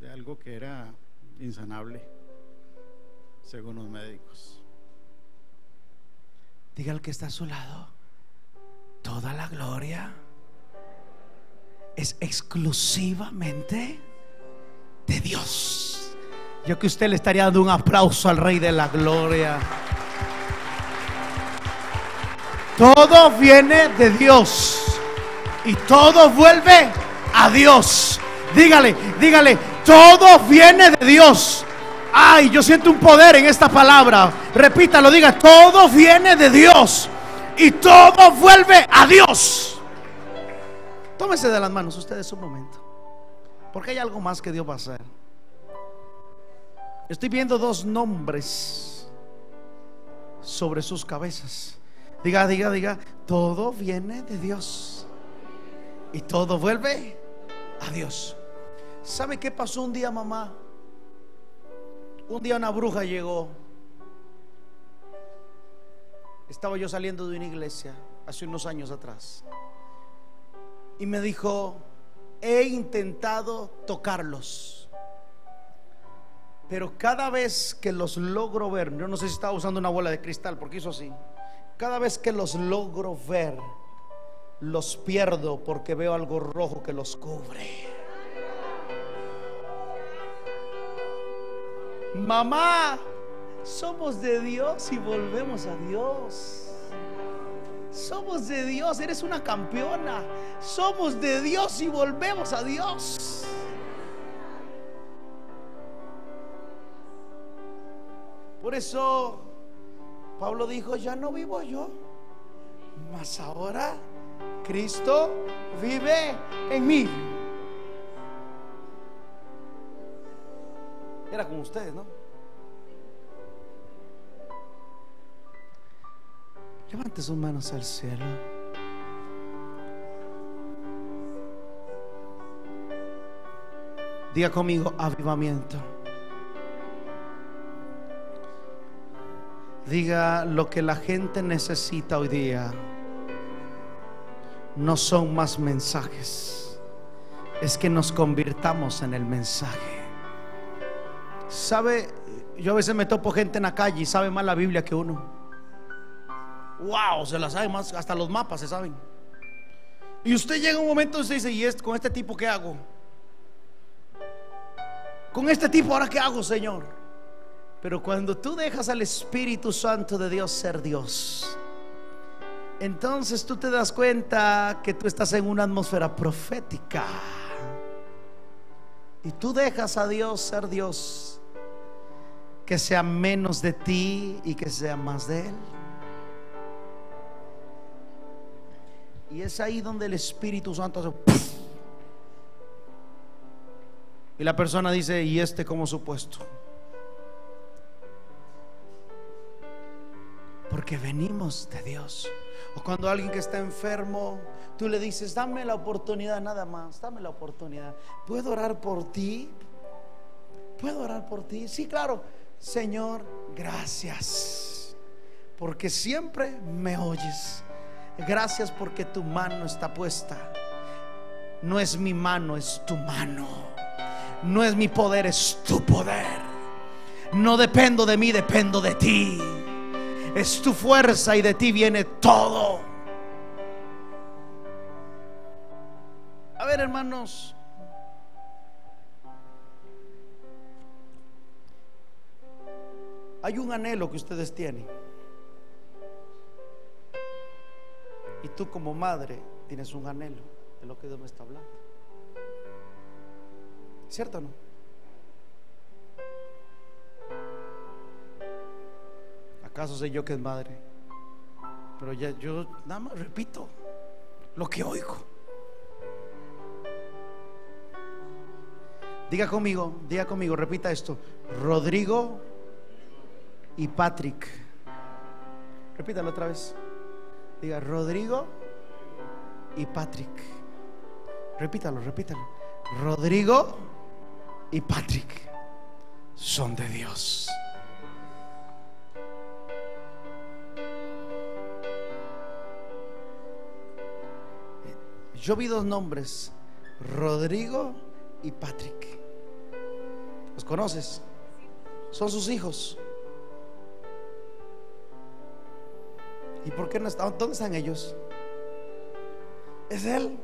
de algo que era insanable, según los médicos. Diga al que está a su lado, toda la gloria es exclusivamente de Dios. Yo que usted le estaría dando un aplauso al Rey de la Gloria. Todo viene de Dios y todo vuelve a Dios. Dígale, dígale, todo viene de Dios. Ay, yo siento un poder en esta palabra. Repítalo, diga, todo viene de Dios y todo vuelve a Dios. Tómese de las manos ustedes un momento. Porque hay algo más que Dios va a hacer. Estoy viendo dos nombres sobre sus cabezas. Diga, diga, diga, todo viene de Dios. Y todo vuelve a Dios. ¿Sabe qué pasó un día, mamá? Un día una bruja llegó. Estaba yo saliendo de una iglesia hace unos años atrás. Y me dijo, he intentado tocarlos. Pero cada vez que los logro ver, yo no sé si estaba usando una bola de cristal porque hizo así. Cada vez que los logro ver, los pierdo porque veo algo rojo que los cubre. Mamá, somos de Dios y volvemos a Dios. Somos de Dios, eres una campeona. Somos de Dios y volvemos a Dios. Por eso Pablo dijo, ya no vivo yo, mas ahora Cristo vive en mí. Era como ustedes, ¿no? Levante sus manos al cielo. Diga conmigo avivamiento. Diga lo que la gente necesita hoy día. No son más mensajes. Es que nos convirtamos en el mensaje. ¿Sabe? Yo a veces me topo gente en la calle y sabe más la Biblia que uno. Wow, se la sabe más, hasta los mapas se saben. Y usted llega un momento y usted dice, ¿y con este tipo qué hago? Con este tipo ahora qué hago, Señor? Pero cuando tú dejas al Espíritu Santo de Dios ser Dios, entonces tú te das cuenta que tú estás en una atmósfera profética. Y tú dejas a Dios ser Dios, que sea menos de ti y que sea más de Él. Y es ahí donde el Espíritu Santo hace. Y la persona dice, ¿y este como supuesto? Porque venimos de Dios. O cuando alguien que está enfermo, tú le dices, dame la oportunidad nada más, dame la oportunidad. ¿Puedo orar por ti? ¿Puedo orar por ti? Sí, claro. Señor, gracias. Porque siempre me oyes. Gracias porque tu mano está puesta. No es mi mano, es tu mano. No es mi poder, es tu poder. No dependo de mí, dependo de ti. Es tu fuerza y de ti viene todo. A ver, hermanos. Hay un anhelo que ustedes tienen. Y tú como madre tienes un anhelo de lo que Dios me está hablando. ¿Cierto o no? ¿Acaso sé yo que es madre? Pero ya yo nada más repito lo que oigo. Diga conmigo, diga conmigo, repita esto. Rodrigo y Patrick. Repítalo otra vez. Diga Rodrigo y Patrick. Repítalo, repítalo. Rodrigo y Patrick son de Dios. Yo vi dos nombres, Rodrigo y Patrick. ¿Los conoces? Son sus hijos. ¿Y por qué no está? ¿Dónde están ellos? Es él.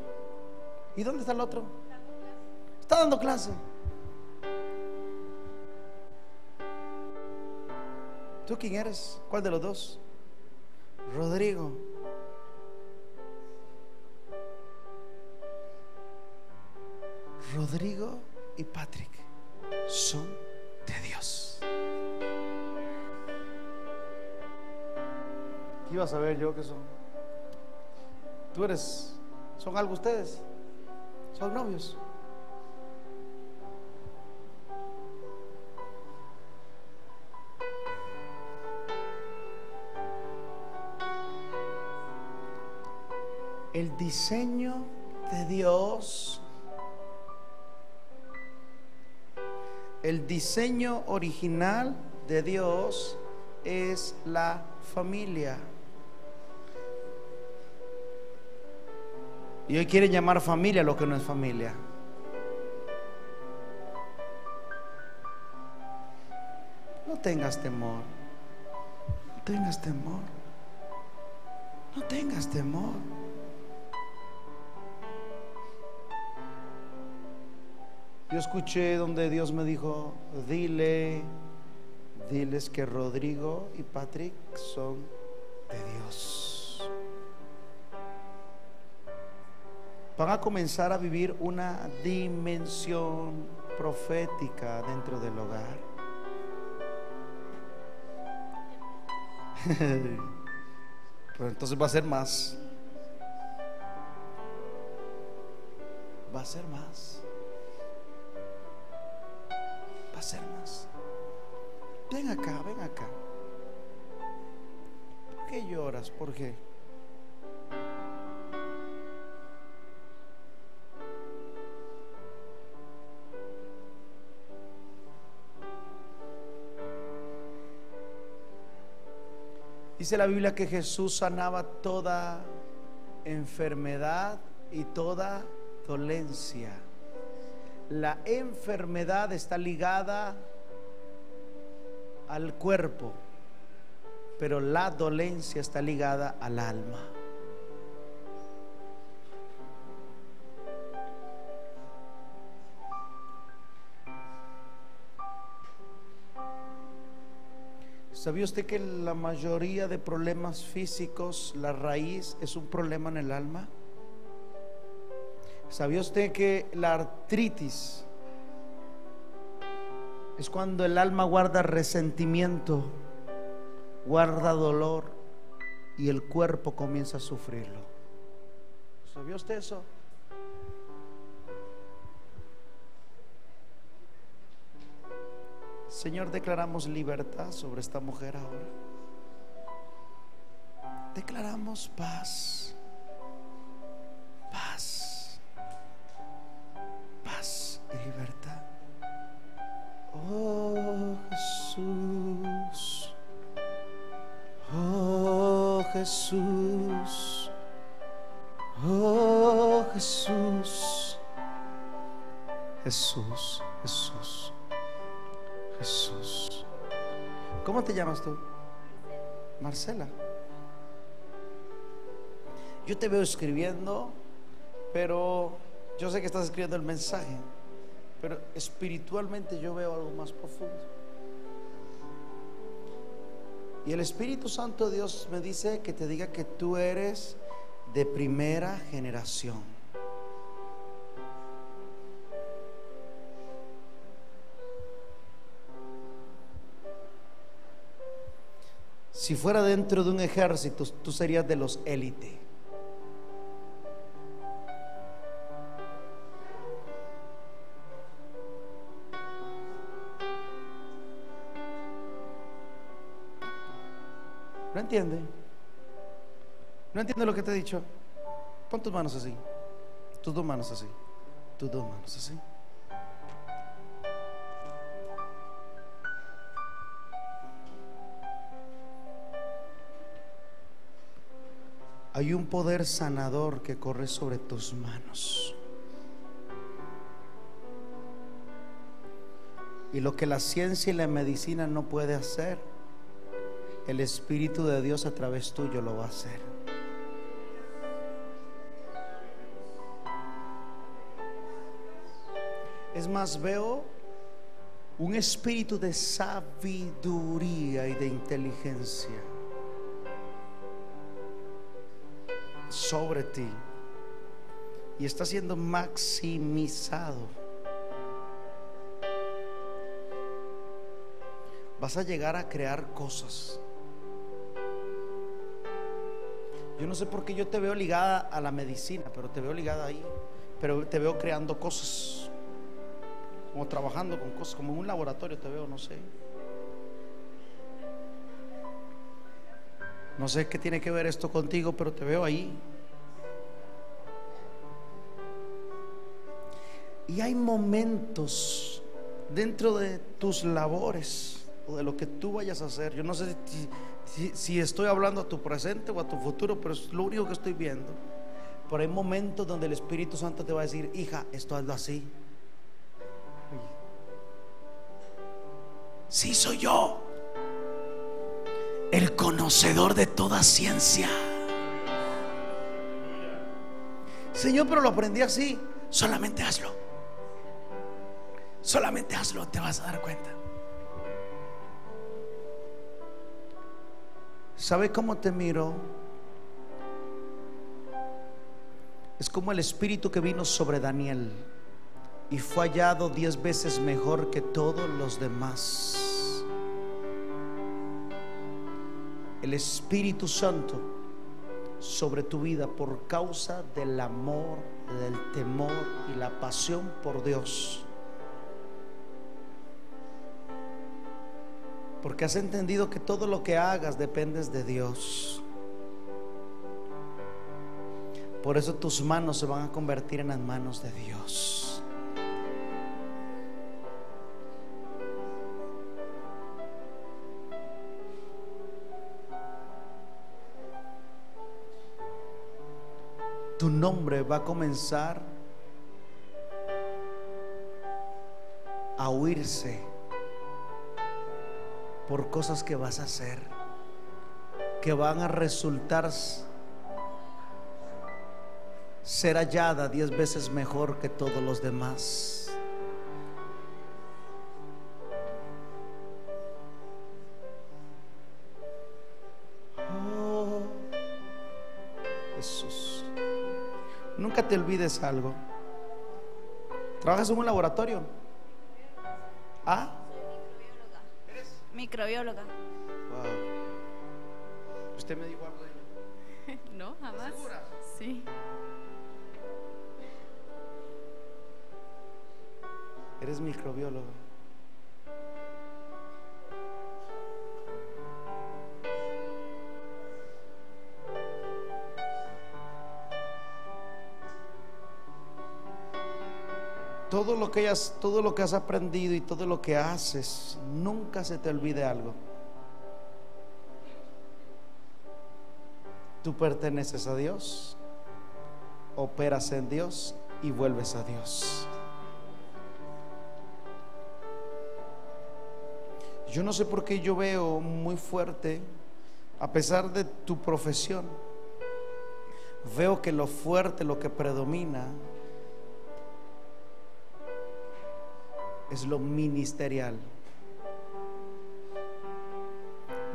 ¿Y dónde está el otro? Está dando clase. ¿Tú quién eres? ¿Cuál de los dos? Rodrigo. Rodrigo y Patrick son de Dios. ¿Qué iba a saber yo que son? Tú eres, ¿son algo ustedes? ¿Son novios? El diseño de Dios, el diseño original de Dios es la familia. Y hoy quieren llamar familia lo que no es familia. No tengas temor. No tengas temor. No tengas temor. Yo escuché donde Dios me dijo, dile, diles que Rodrigo y Patrick son de Dios. Van a comenzar a vivir una dimensión profética dentro del hogar. Pero entonces va a ser más. Va a ser más. Ven acá, ven acá. ¿Por qué lloras? ¿Por qué? Dice la Biblia que Jesús sanaba toda enfermedad y toda dolencia. La enfermedad está ligada al cuerpo, pero la dolencia está ligada al alma. ¿Sabía usted que la mayoría de problemas físicos, la raíz es un problema en el alma? ¿Sabía usted que la artritis es cuando el alma guarda resentimiento, guarda dolor y el cuerpo comienza a sufrirlo? ¿Sabía usted eso? Señor, declaramos libertad sobre esta mujer ahora. Declaramos paz. Jesús. Oh Jesús. Jesús, Jesús. Jesús. ¿Cómo te llamas tú? Marcela. Yo te veo escribiendo, pero yo sé que estás escribiendo el mensaje, pero espiritualmente yo veo algo más profundo. Y el Espíritu Santo de Dios me dice que te diga que tú eres de primera generación. Si fuera dentro de un ejército, tú serías de los élite. ¿No entiende? ¿No entiende lo que te he dicho? Pon tus manos así. Tus dos manos así. Tus dos manos así. hay un poder sanador que corre sobre tus manos. Y lo que la ciencia y la medicina no puede hacer, el Espíritu de Dios a través tuyo lo va a hacer. Es más, veo un espíritu de sabiduría y de inteligencia sobre ti y está siendo maximizado. Vas a llegar a crear cosas. Yo no sé por qué yo te veo ligada a la medicina, pero te veo ligada ahí. Pero te veo creando cosas, como trabajando con cosas, como en un laboratorio te veo, no sé. No sé qué tiene que ver esto contigo, pero te veo ahí. Y hay momentos dentro de tus labores o de lo que tú vayas a hacer. Yo no sé si estoy hablando a tu presente o a tu futuro, pero es lo único que estoy viendo. Pero hay momentos donde el Espíritu Santo te va a decir, hija, esto hazlo así. Sí, soy yo, el conocedor de toda ciencia. Señor, pero lo aprendí así. Solamente hazlo. Solamente hazlo, te vas a dar cuenta. ¿Sabe cómo te miro? Es como el espíritu que vino sobre Daniel y fue hallado diez veces mejor que todos los demás. El Espíritu Santo sobre tu vida por causa del amor, del temor y la pasión por Dios. Porque has entendido que todo lo que hagas dependes de Dios. Por eso tus manos se van a convertir en las manos de Dios. Tu nombre va a comenzar a oírse por cosas que vas a hacer, que van a resultar ser hallada diez veces mejor que todos los demás. Oh, Jesús. Nunca te olvides algo. ¿Trabajas en un laboratorio? ¿Ah? Microbióloga. ¿Usted me dijo algo de ella? no, jamás. ¿Segura? Sí. Eres microbióloga. Todo lo que todo lo que has aprendido y todo lo que haces, nunca se te olvide algo. Tú perteneces a Dios, operas en Dios y vuelves a Dios. Yo no sé por qué yo veo muy fuerte, a pesar de tu profesión, veo que lo fuerte, lo que predomina, es lo ministerial.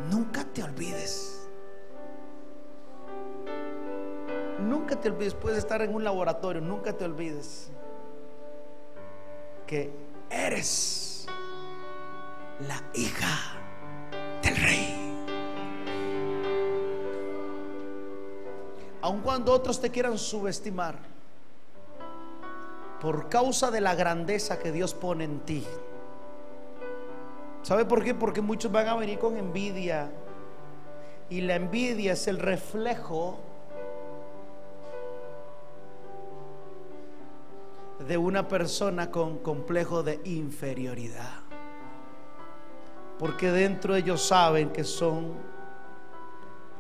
Nunca te olvides. Nunca te olvides, puedes estar en un laboratorio, nunca te olvides que eres la hija del rey. Aun cuando otros te quieran subestimar, por causa de la grandeza que Dios pone en ti. ¿Sabe por qué? Porque muchos van a venir con envidia. Y la envidia es el reflejo de una persona con complejo de inferioridad. Porque dentro de ellos saben que son,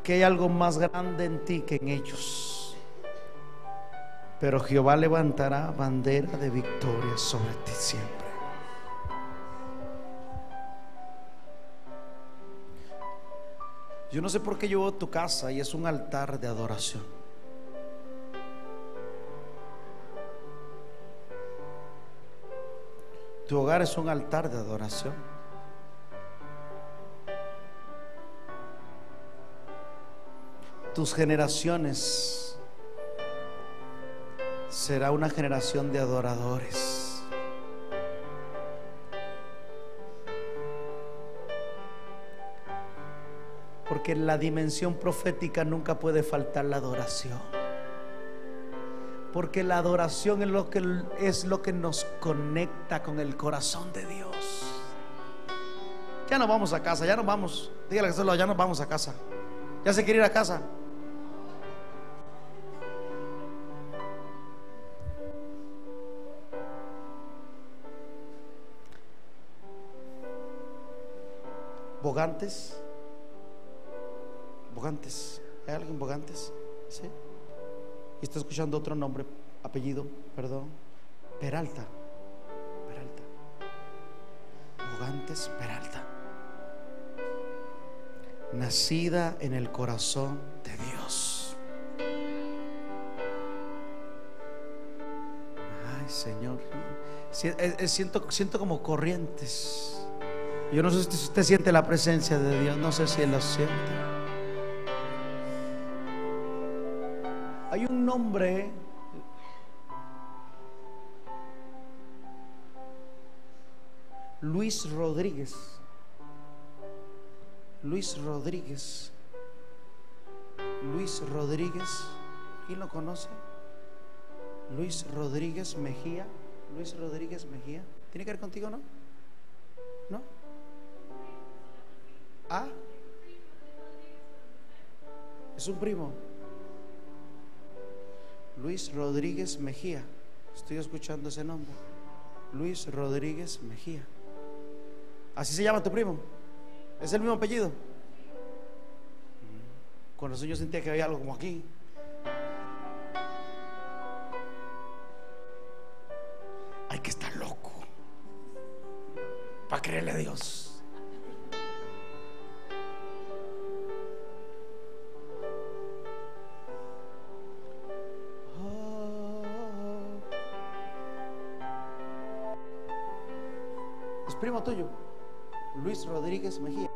que hay algo más grande en ti que en ellos. Pero Jehová levantará bandera de victoria sobre ti siempre. Yo no sé por qué llevo tu casa y es un altar de adoración. Tu hogar es un altar de adoración. Tus generaciones será una generación de adoradores. Porque en la dimensión profética nunca puede faltar la adoración. Porque la adoración es lo que, es lo que nos conecta con el corazón de Dios. Ya no vamos a casa, ya no vamos. Dígale que solo ya nos vamos a casa. Ya se quiere ir a casa. Bogantes. Bogantes. ¿Hay alguien Bogantes? ¿Sí? Y está escuchando otro nombre, apellido, perdón. Peralta. Peralta. Bogantes Peralta. Nacida en el corazón de Dios. Ay, Señor. Siento, siento como corrientes. Yo no sé si usted siente la presencia de Dios, no sé si lo siente. Hay un nombre Luis Rodríguez. Luis Rodríguez. Luis Rodríguez. ¿Quién lo conoce? Luis Rodríguez Mejía. Luis Rodríguez Mejía. ¿Tiene que ver contigo, no? ¿No? ¿Ah? Es un primo. Luis Rodríguez Mejía. Estoy escuchando ese nombre. Luis Rodríguez Mejía. ¿Así se llama tu primo? ¿Es el mismo apellido? Con los yo sentía que había algo como aquí. Rodríguez Mejía.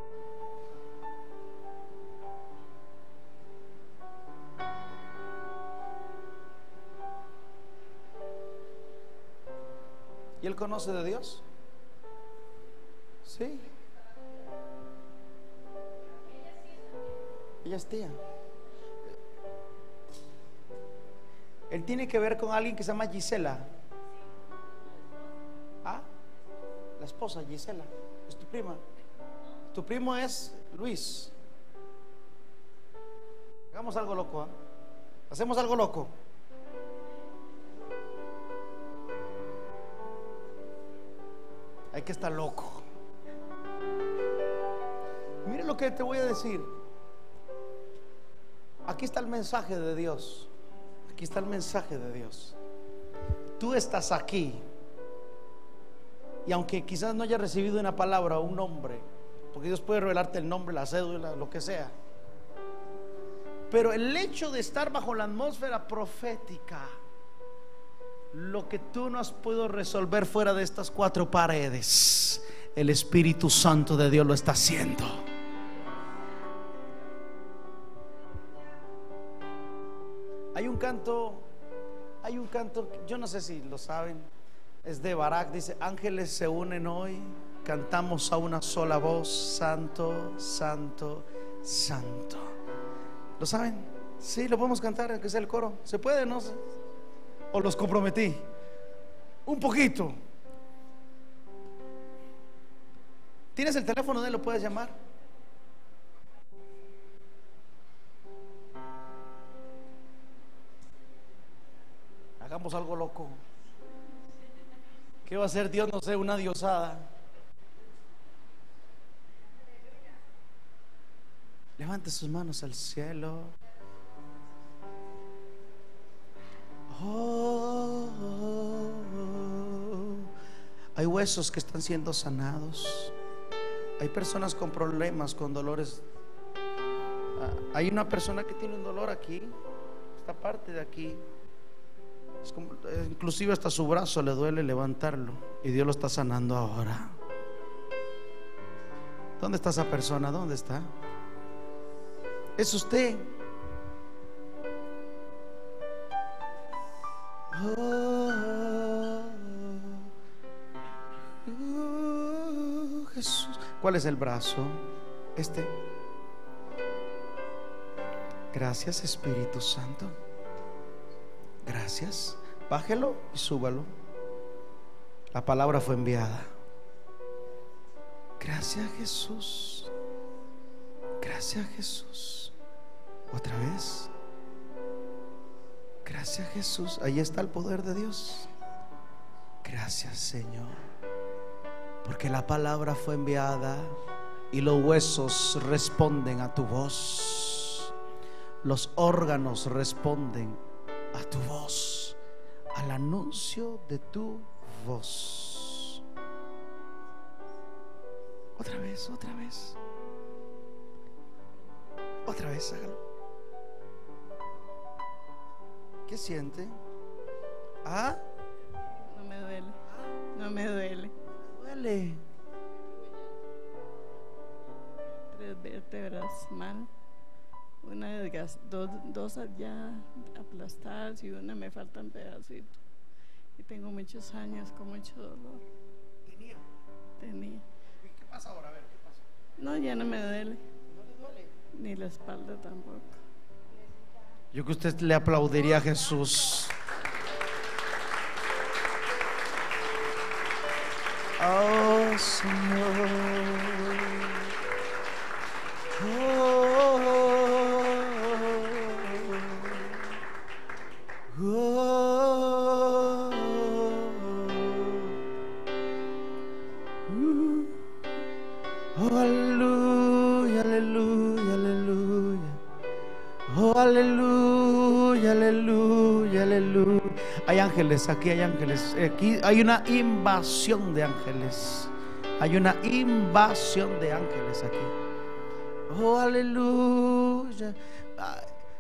¿Y él conoce de Dios? Sí. Ella es tía. Él tiene que ver con alguien que se llama Gisela. ¿Ah? La esposa, Gisela. Es tu prima. Tu primo es Luis. Hagamos algo loco. ¿ah? Hacemos algo loco. Hay que estar loco. Mire lo que te voy a decir. Aquí está el mensaje de Dios. Aquí está el mensaje de Dios. Tú estás aquí. Y aunque quizás no hayas recibido una palabra o un nombre, porque Dios puede revelarte el nombre, la cédula, lo que sea. Pero el hecho de estar bajo la atmósfera profética lo que tú no has podido resolver fuera de estas cuatro paredes, el Espíritu Santo de Dios lo está haciendo. Hay un canto, hay un canto, yo no sé si lo saben, es de Barak, dice, ángeles se unen hoy, cantamos a una sola voz, santo, santo, santo. ¿Lo saben? Sí, lo podemos cantar, aunque sea el coro. ¿Se puede? No o los comprometí? Un poquito. ¿Tienes el teléfono de él? ¿Lo puedes llamar? Hagamos algo loco. ¿Qué va a hacer Dios? No sé, una diosada. Levante sus manos al cielo. Oh, hay huesos que están siendo sanados. Hay personas con problemas, con dolores. Ah, hay una persona que tiene un dolor aquí, esta parte de aquí. Eh, inclusive hasta su brazo le duele levantarlo y Dios lo está sanando ahora. ¿Dónde está esa persona? ¿Dónde está? Es usted. Oh, Jesús. ¿Cuál es el brazo? Este. Gracias Espíritu Santo. Gracias. Bájelo y súbalo. La palabra fue enviada. Gracias Jesús. Gracias Jesús. Otra vez. Gracias Jesús. Ahí está el poder de Dios. Gracias Señor. Porque la palabra fue enviada y los huesos responden a tu voz. Los órganos responden a tu voz, al anuncio de tu voz. Otra vez, otra vez. Otra vez, hágalo. ¿Qué siente? ¿Ah? No me duele. No me duele. Duele. Tres vértebras mal. Una desgas- dos, dos ya aplastadas y una me faltan pedacitos. Y tengo muchos años con mucho dolor. Tenía. Tenía. ¿Qué pasa ahora? A ver, ¿qué pasa? No, ya no me duele. ¿No le duele? Ni la espalda tampoco. Yo que usted le aplaudiría a Jesús. Oh. Oh. Aleluya, aleluya, aleluya. Hay ángeles, aquí hay ángeles. Aquí hay una invasión de ángeles. Hay una invasión de ángeles aquí. Oh, aleluya.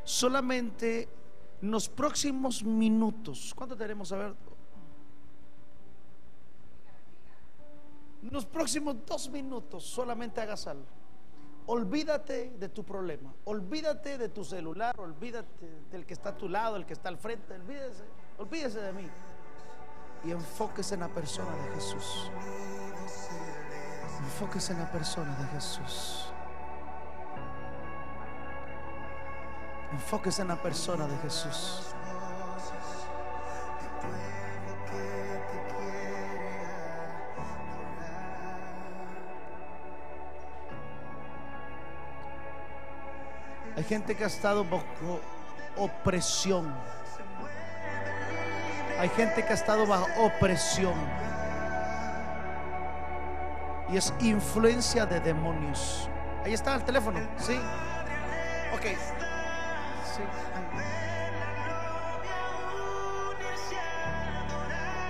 Solamente en los próximos minutos. ¿Cuánto tenemos? A ver. En los próximos dos minutos solamente hagas algo. Olvídate de tu problema, olvídate de tu celular, olvídate del que está a tu lado, el que está al frente, olvídese, olvídese de mí. Y enfóquese en la persona de Jesús. Enfóquese en la persona de Jesús. Enfóquese en la persona de Jesús. Hay gente que ha estado bajo opresión. Hay gente que ha estado bajo opresión. Y es influencia de demonios. Ahí está el teléfono, ¿sí? Ok. Sí.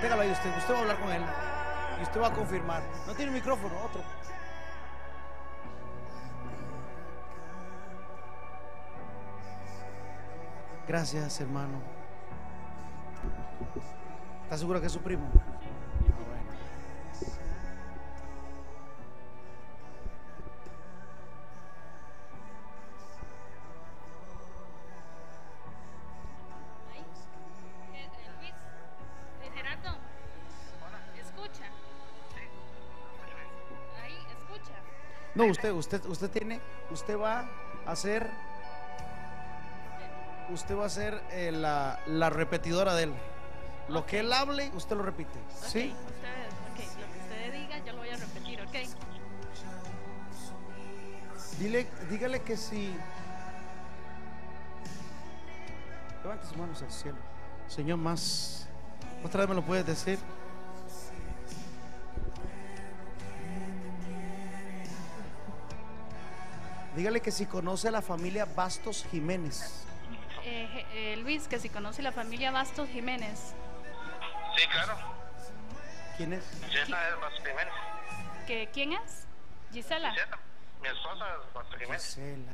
Déjalo ahí usted. Usted va a hablar con él. Y usted va a confirmar. No tiene micrófono, otro. Gracias, hermano. ¿Está seguro que es su primo? Luis, Gerardo, escucha. Ahí, escucha. No, usted, usted, usted tiene, usted va a hacer, usted va a ser eh, la, la repetidora de él. Lo que él hable, usted lo repite. ¿Sí? Ok, ustedes, ok, lo que usted diga yo lo voy a repetir, ok. Dile, dígale que si. Levante sus manos al cielo. Señor, más. Otra vez me lo puedes decir. Dígale que si conoce a la familia Bastos Jiménez. Eh, Luis, que si conoce la familia Bastos Jiménez, Sí, claro. ¿Quién es? Gisela es Bastos Jiménez. que ¿quién es? Gisela. Gisela, mi esposa es Bastos Jiménez. Gisela.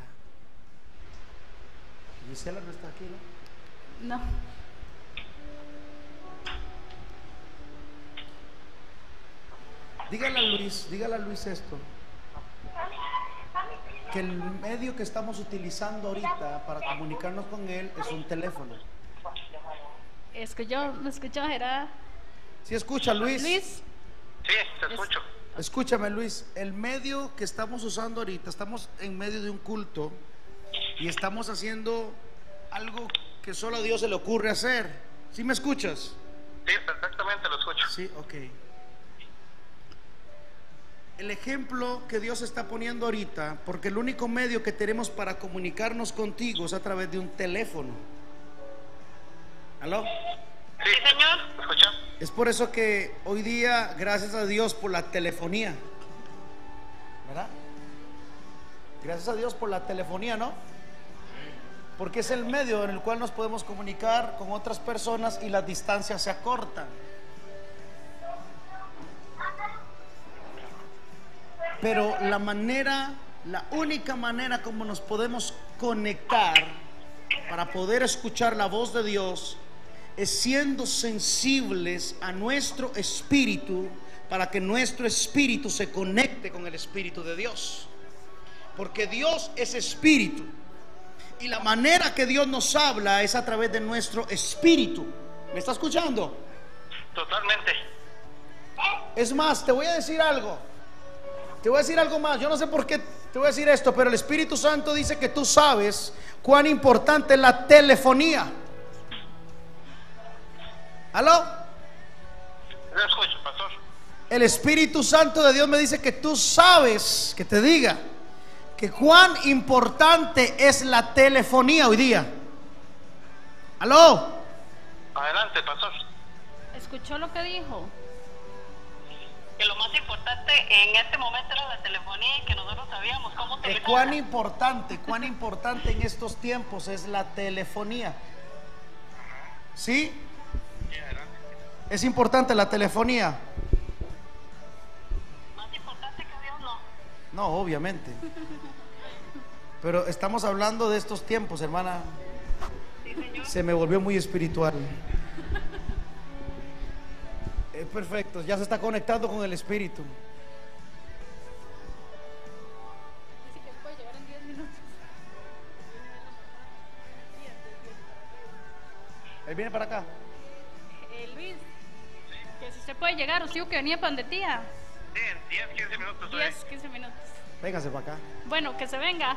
Gisela no está aquí, ¿no? No. Dígale a Luis, dígale a Luis esto. Que el medio que estamos utilizando ahorita para comunicarnos con él es un teléfono. Es que yo me escucho, era Si escucha Luis, Luis. Sí, te escucho. escúchame Luis, el medio que estamos usando ahorita, estamos en medio de un culto y estamos haciendo algo que solo a Dios se le ocurre hacer. ¿Sí me escuchas? Sí, perfectamente lo escucho. Sí, ok. El ejemplo que Dios está poniendo ahorita, porque el único medio que tenemos para comunicarnos contigo es a través de un teléfono. ¿Aló? Sí, señor. ¿Escucha? Es por eso que hoy día, gracias a Dios por la telefonía, ¿verdad? Gracias a Dios por la telefonía, ¿no? Porque es el medio en el cual nos podemos comunicar con otras personas y las distancias se acortan. Pero la manera, la única manera como nos podemos conectar para poder escuchar la voz de Dios es siendo sensibles a nuestro espíritu para que nuestro espíritu se conecte con el espíritu de Dios. Porque Dios es espíritu. Y la manera que Dios nos habla es a través de nuestro espíritu. ¿Me está escuchando? Totalmente. Es más, te voy a decir algo. Te voy a decir algo más. Yo no sé por qué te voy a decir esto, pero el Espíritu Santo dice que tú sabes cuán importante es la telefonía. ¿Aló? Lo escucho, pastor. El Espíritu Santo de Dios me dice que tú sabes, que te diga, que cuán importante es la telefonía hoy día. ¿Aló? Adelante, pastor. ¿Escuchó lo que dijo? Que lo más importante en este momento era la telefonía y que nosotros sabíamos cómo Eh, utilizarla. cuán importante, cuán importante en estos tiempos es la telefonía. ¿Sí? Es importante la telefonía. Más importante que Dios no. No, obviamente. Pero estamos hablando de estos tiempos, hermana. Se me volvió muy espiritual. Es perfecto, ya se está conectando con el espíritu. Dice que puede llegar en 10 minutos. Él viene para acá. Eh, Luis, que si usted puede llegar, usted que venía para donde tía. Sí, en 10, 15 minutos estoy. 10, 15 minutos. Véngase para acá. Bueno, que se venga.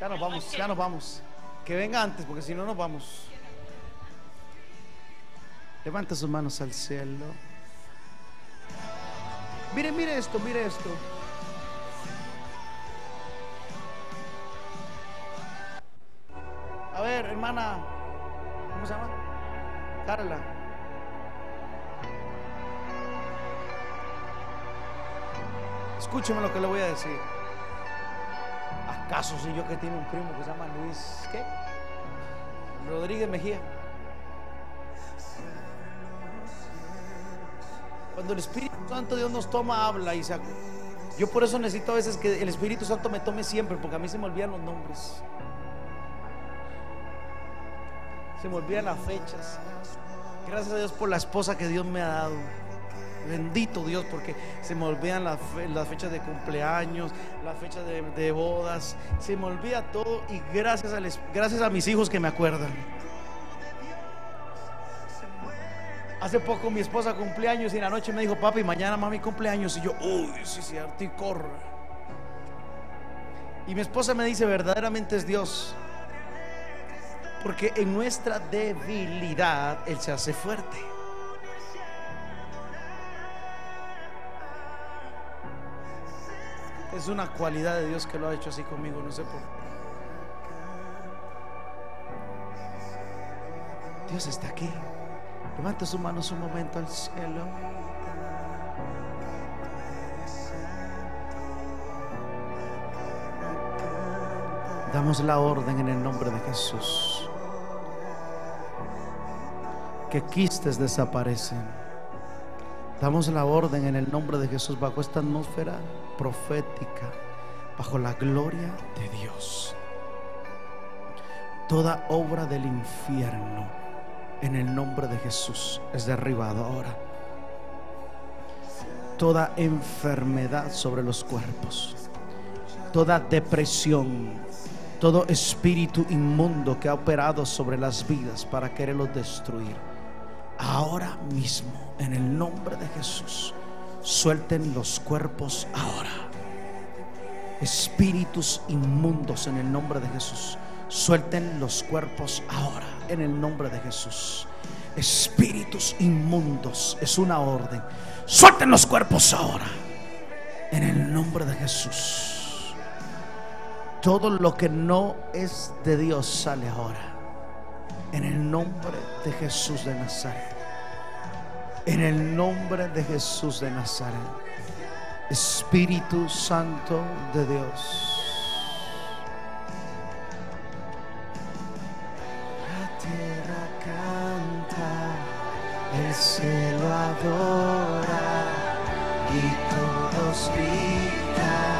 Ya nos vamos, ya nos vamos. Que venga antes, porque si no nos vamos. Levanta sus manos al cielo. Mire, mire esto, mire esto. A ver, hermana, ¿cómo se llama? Carla. Escúcheme lo que le voy a decir. ¿Acaso soy yo que tiene un primo que se llama Luis qué? Rodríguez Mejía. Cuando el Espíritu Santo Dios nos toma, habla y. Yo por eso necesito a veces que el Espíritu Santo me tome siempre, porque a mí se me olvidan los nombres. Se me olvidan las fechas. Gracias a Dios por la esposa que Dios me ha dado. Bendito Dios, porque se me olvidan las, fe- las fechas de cumpleaños, las fechas de, bodas. Se me olvida todo y gracias, es- gracias a mis hijos que me acuerdan. Hace poco mi esposa cumpleaños y en la noche me dijo, papi, mañana mami cumpleaños. Y yo, uy, sí, cierto, y corro. Y mi esposa me dice, verdaderamente es Dios. Porque en nuestra debilidad Él se hace fuerte. Es una cualidad de Dios que lo ha hecho así conmigo, no sé por qué. Dios está aquí. Levanta sus manos un momento al cielo. Damos la orden en el nombre de Jesús. Que quistes desaparecen. Damos la orden en el nombre de Jesús bajo esta atmósfera profética, bajo la gloria de Dios. Toda obra del infierno en el nombre de Jesús es derribado ahora. Toda enfermedad sobre los cuerpos, toda depresión, todo espíritu inmundo que ha operado sobre las vidas para quererlos destruir. Ahora mismo, en el nombre de Jesús, suelten los cuerpos ahora. Espíritus inmundos en el nombre de Jesús, suelten los cuerpos ahora, en el nombre de Jesús. Espíritus inmundos, es una orden. Suelten los cuerpos ahora, en el nombre de Jesús. Todo lo que no es de Dios sale ahora. En el nombre de Jesús de Nazaret. En el nombre de Jesús de Nazaret. Espíritu Santo de Dios. El cielo adora y todos gritan.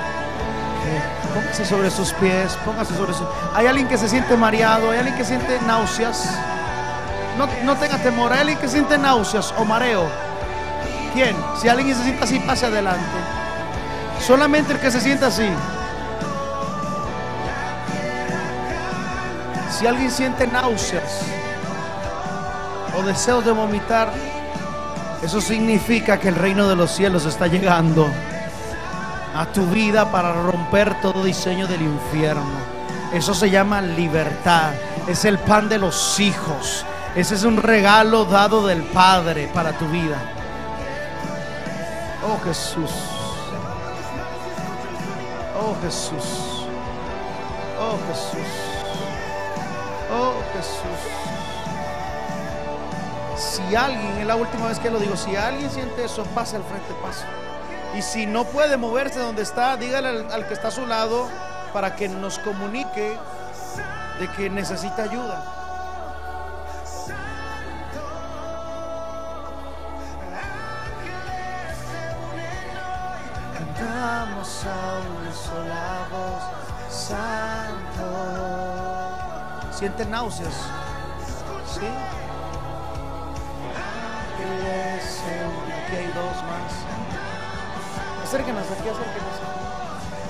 Póngase sobre sus pies, póngase sobre sus... Hay alguien que se siente mareado, hay alguien que siente náuseas. No, no tenga temor, hay alguien que siente náuseas o mareo. ¿Quién? Si alguien se siente así, pase adelante. Solamente el que se sienta así. Si alguien siente náuseas o deseos de vomitar, eso significa que el reino de los cielos está llegando a tu vida para romper todo diseño del infierno. Eso se llama libertad. Es el pan de los hijos. Ese es un regalo dado del Padre para tu vida. Oh Jesús. Oh Jesús. Oh Jesús. Oh Jesús. Si alguien, es la última vez que lo digo, si alguien siente eso, pase al frente, pase. Y si no puede moverse donde está, dígale al, al que está a su lado para que nos comunique de que necesita ayuda. Cantamos a una sola voz, Santo. ¿Siente náuseas? ¿Sí? Aquí hay dos más. Acérquenos aquí, acérquenos.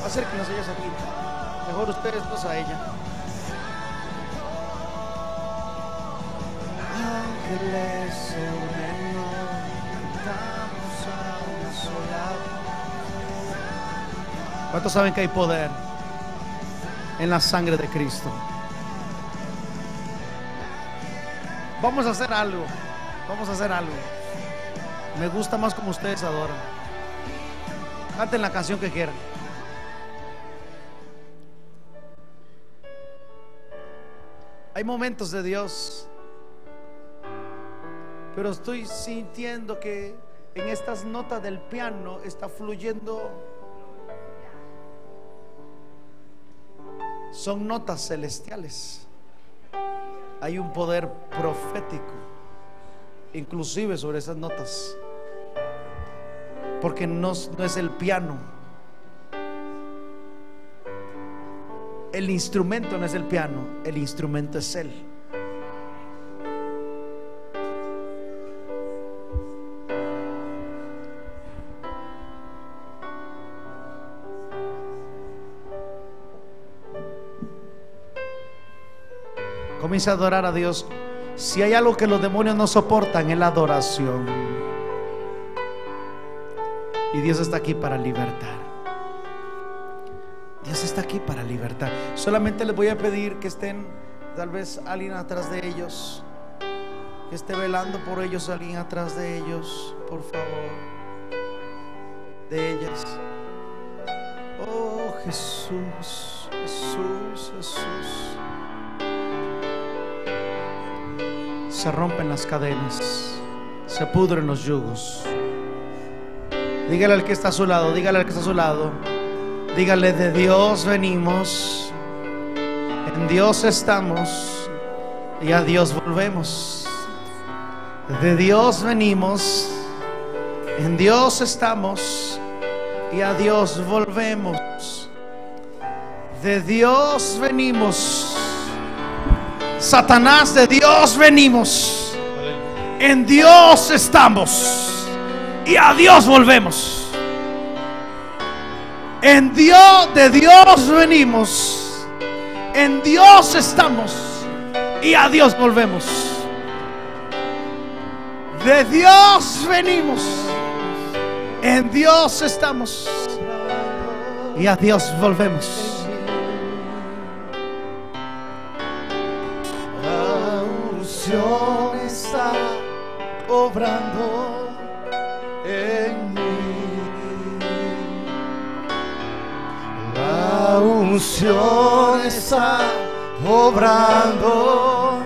Acérquenos ellas aquí. Mejor ustedes dos a ella. Ángeles se unen. Cantamos a una sola. ¿Cuántos saben que hay poder en la sangre de Cristo? Vamos a hacer algo. Vamos a hacer algo. Me gusta más como ustedes adoran. Canten la canción que quieran. Hay momentos de Dios, pero estoy sintiendo que en estas notas del piano está fluyendo. Son notas celestiales. Hay un poder profético, inclusive sobre esas notas. Porque no, no es el piano. El instrumento no es el piano, el instrumento es Él. Comienza a adorar a Dios. Si hay algo que los demonios no soportan, es la adoración. Y Dios está aquí para libertar. Dios está aquí para libertar. Solamente les voy a pedir que estén, tal vez alguien atrás de ellos, que esté velando por ellos, alguien atrás de ellos, por favor, de ellas. Oh Jesús, Jesús, Jesús. Se rompen las cadenas, se pudren los yugos. Dígale al que está a su lado, dígale al que está a su lado. Dígale, de Dios venimos, en Dios estamos y a Dios volvemos. De Dios venimos, en Dios estamos y a Dios volvemos. De Dios venimos. Satanás, de Dios venimos. En Dios estamos y a Dios volvemos. En Dios, de Dios venimos. En Dios estamos y a Dios volvemos. De Dios venimos. En Dios estamos y a Dios volvemos. Unción está obrando en mí. La unción está obrando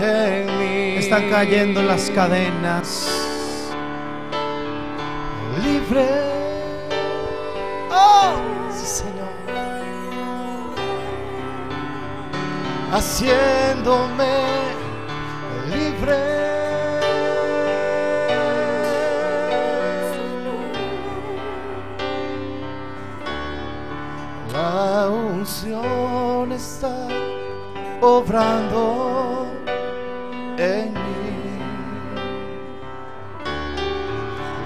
en mí. Están cayendo las cadenas. libre. Oh, sí, Señor. Haciéndome obrando en mí.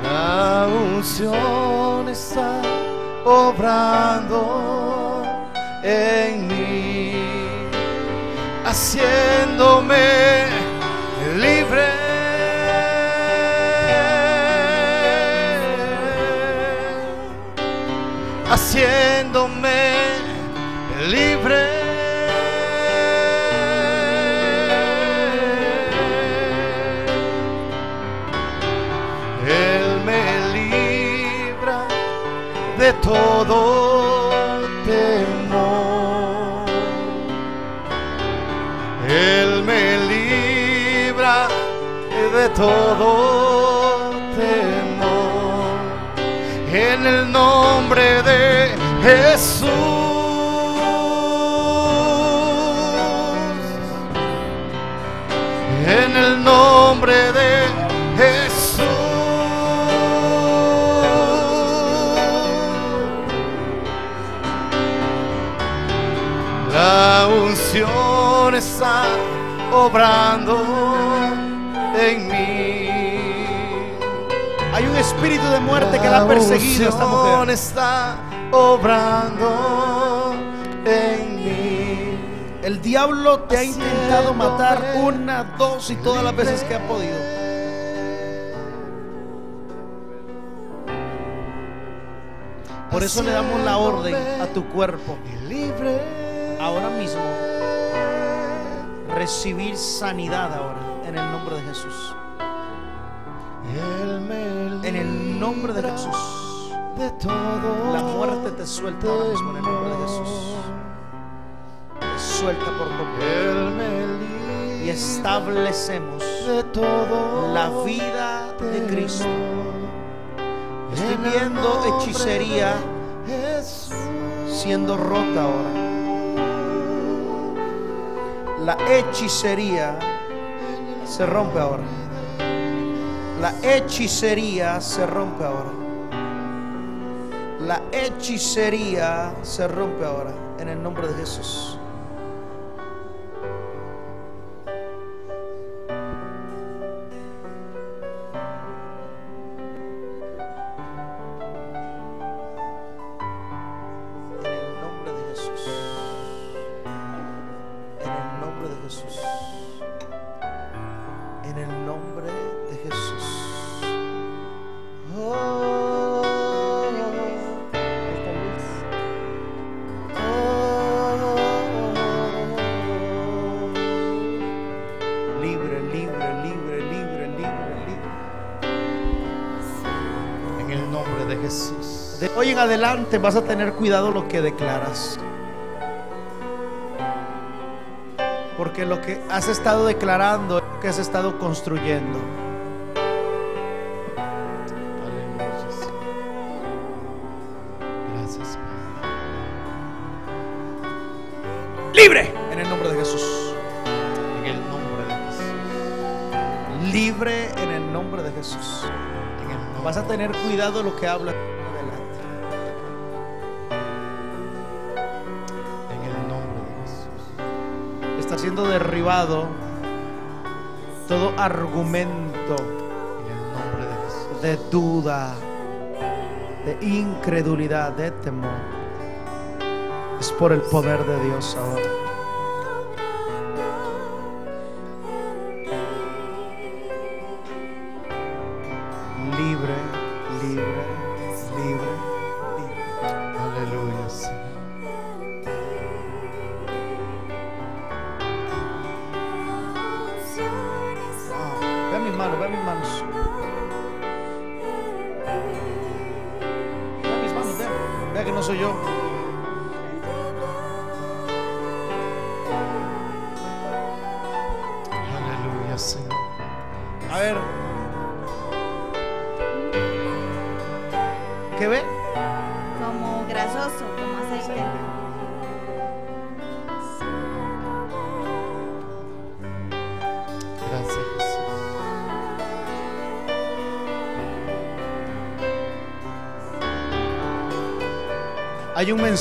La unción está obrando en mí, haciéndome libre. Haciéndome todo temor. Él me libra de todo temor. En el nombre de Jesús. Está obrando en mí. Hay un espíritu de muerte que la ha perseguido a esta mujer. está obrando en mí. El diablo te ha intentado matar una, dos y todas las veces que ha podido. Por eso le damos la orden a tu cuerpo Libre. ahora mismo. Recibir sanidad ahora en el nombre de Jesús. En el nombre de Jesús. de todo La muerte te suelta ahora mismo en el nombre de Jesús. Te suelta por completo. Y establecemos de todo la vida de Cristo. Estoy viendo hechicería siendo rota ahora. La hechicería se rompe ahora. La hechicería se rompe ahora. La hechicería se rompe ahora en el nombre de Jesús. Hoy en adelante vas a tener cuidado lo que declaras. Porque lo que has estado declarando es lo que has estado construyendo. Gracias, Padre. Libre en el nombre de Jesús. En el nombre de Jesús. Libre en el nombre de Jesús. Vas a tener cuidado lo que hablas todo argumento En el nombre de Jesús. de duda, de incredulidad, de temor. Es por el poder de Dios ahora.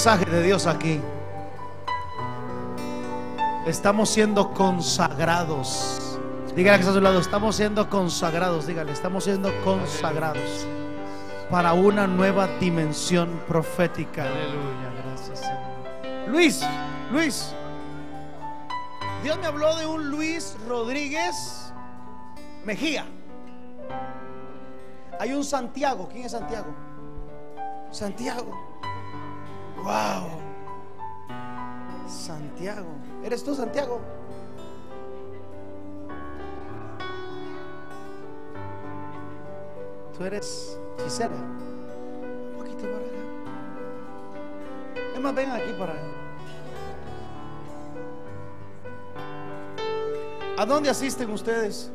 Mensaje de Dios aquí. Estamos siendo consagrados. Dígale que está a su lado, estamos siendo consagrados. Dígale, estamos siendo consagrados para una nueva dimensión profética. Aleluya, gracias Señor. Luis, Luis. Dios me habló de un Luis Rodríguez Mejía. Hay un Santiago. ¿Quién es Santiago? Santiago. Tú, Santiago? Tú eres Gisela. Un poquito para acá. Es más, ven aquí para. ¿A dónde asisten ustedes?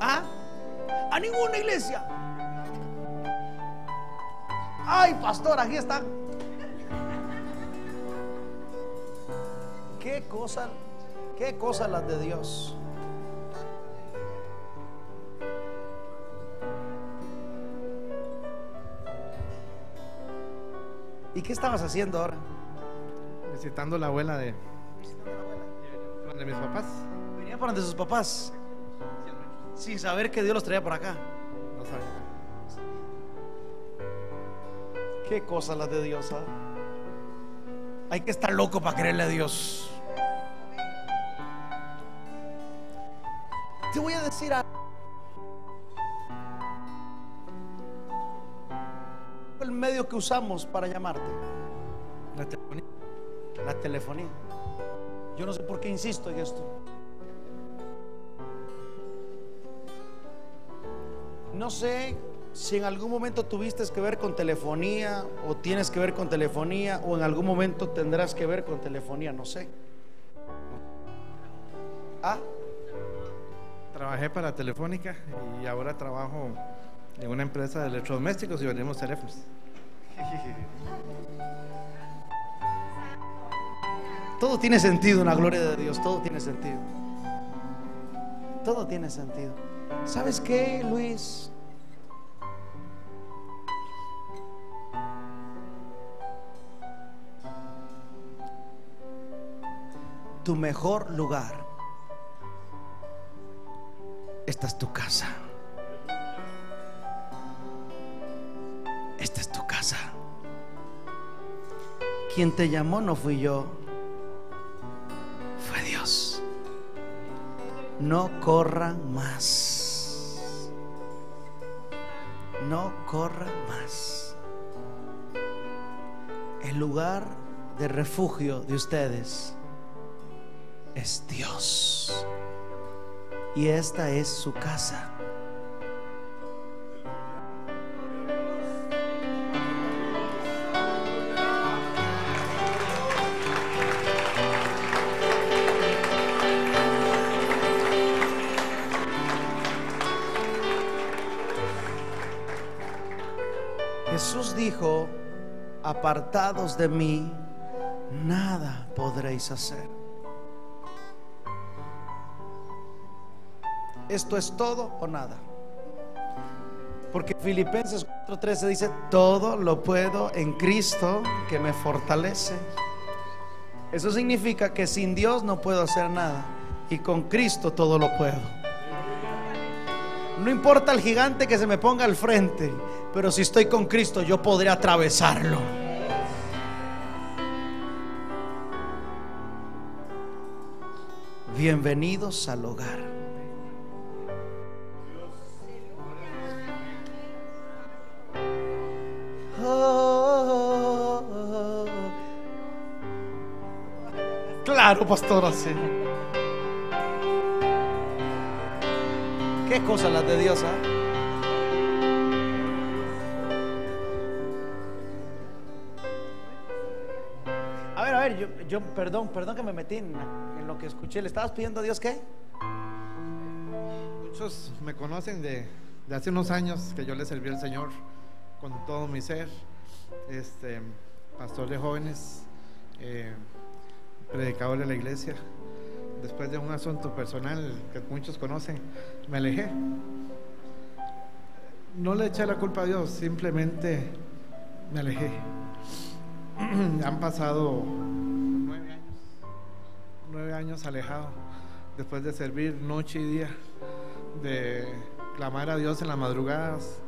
¿Ah? A ninguna iglesia. Ay, pastor, aquí están. Qué cosa, qué cosa las de Dios. ¿Y qué estabas haciendo ahora? Visitando la abuela de, de mis papás. Venía para donde sus papás. Sin saber que Dios los traía por acá. No sabía. Qué cosa las de Dios. ¿ah? Hay que estar loco para creerle a Dios. Te voy a decir algo. El medio que usamos para llamarte. La telefonía. La telefonía. Yo no sé por qué insisto en esto. No sé si en algún momento tuviste que ver con telefonía o tienes que ver con telefonía o en algún momento tendrás que ver con telefonía, no sé. Ah, Trabajé para Telefónica y ahora trabajo en una empresa de electrodomésticos y vendemos teléfonos. todo tiene sentido en la gloria de Dios, todo tiene sentido. Todo tiene sentido. ¿Sabes qué, Luis? Tu mejor lugar. Esta es tu casa. Esta es tu casa. Quien te llamó no fui yo, fue Dios. No corran más. No corran más. El lugar de refugio de ustedes es Dios. Y esta es su casa. Jesús dijo, apartados de mí, nada podréis hacer. Esto es todo o nada. Porque Filipenses 4:13 dice, todo lo puedo en Cristo que me fortalece. Eso significa que sin Dios no puedo hacer nada y con Cristo todo lo puedo. No importa el gigante que se me ponga al frente, pero si estoy con Cristo yo podré atravesarlo. Bienvenidos al hogar. Claro, pastor, así. Qué cosas las de Dios, ¿ah? A ver, a ver, yo, yo, perdón, perdón que me metí en, en lo que escuché. ¿Le estabas pidiendo a Dios qué? Muchos me conocen de, de hace unos años que yo le serví al Señor con todo mi ser. Este, pastor de jóvenes, eh, predicador de la iglesia. Después de un asunto personal que muchos conocen, me alejé. No le eché la culpa a Dios, simplemente me alejé. Han pasado nueve años años alejado, después de servir noche y día, de clamar a Dios en las madrugadas.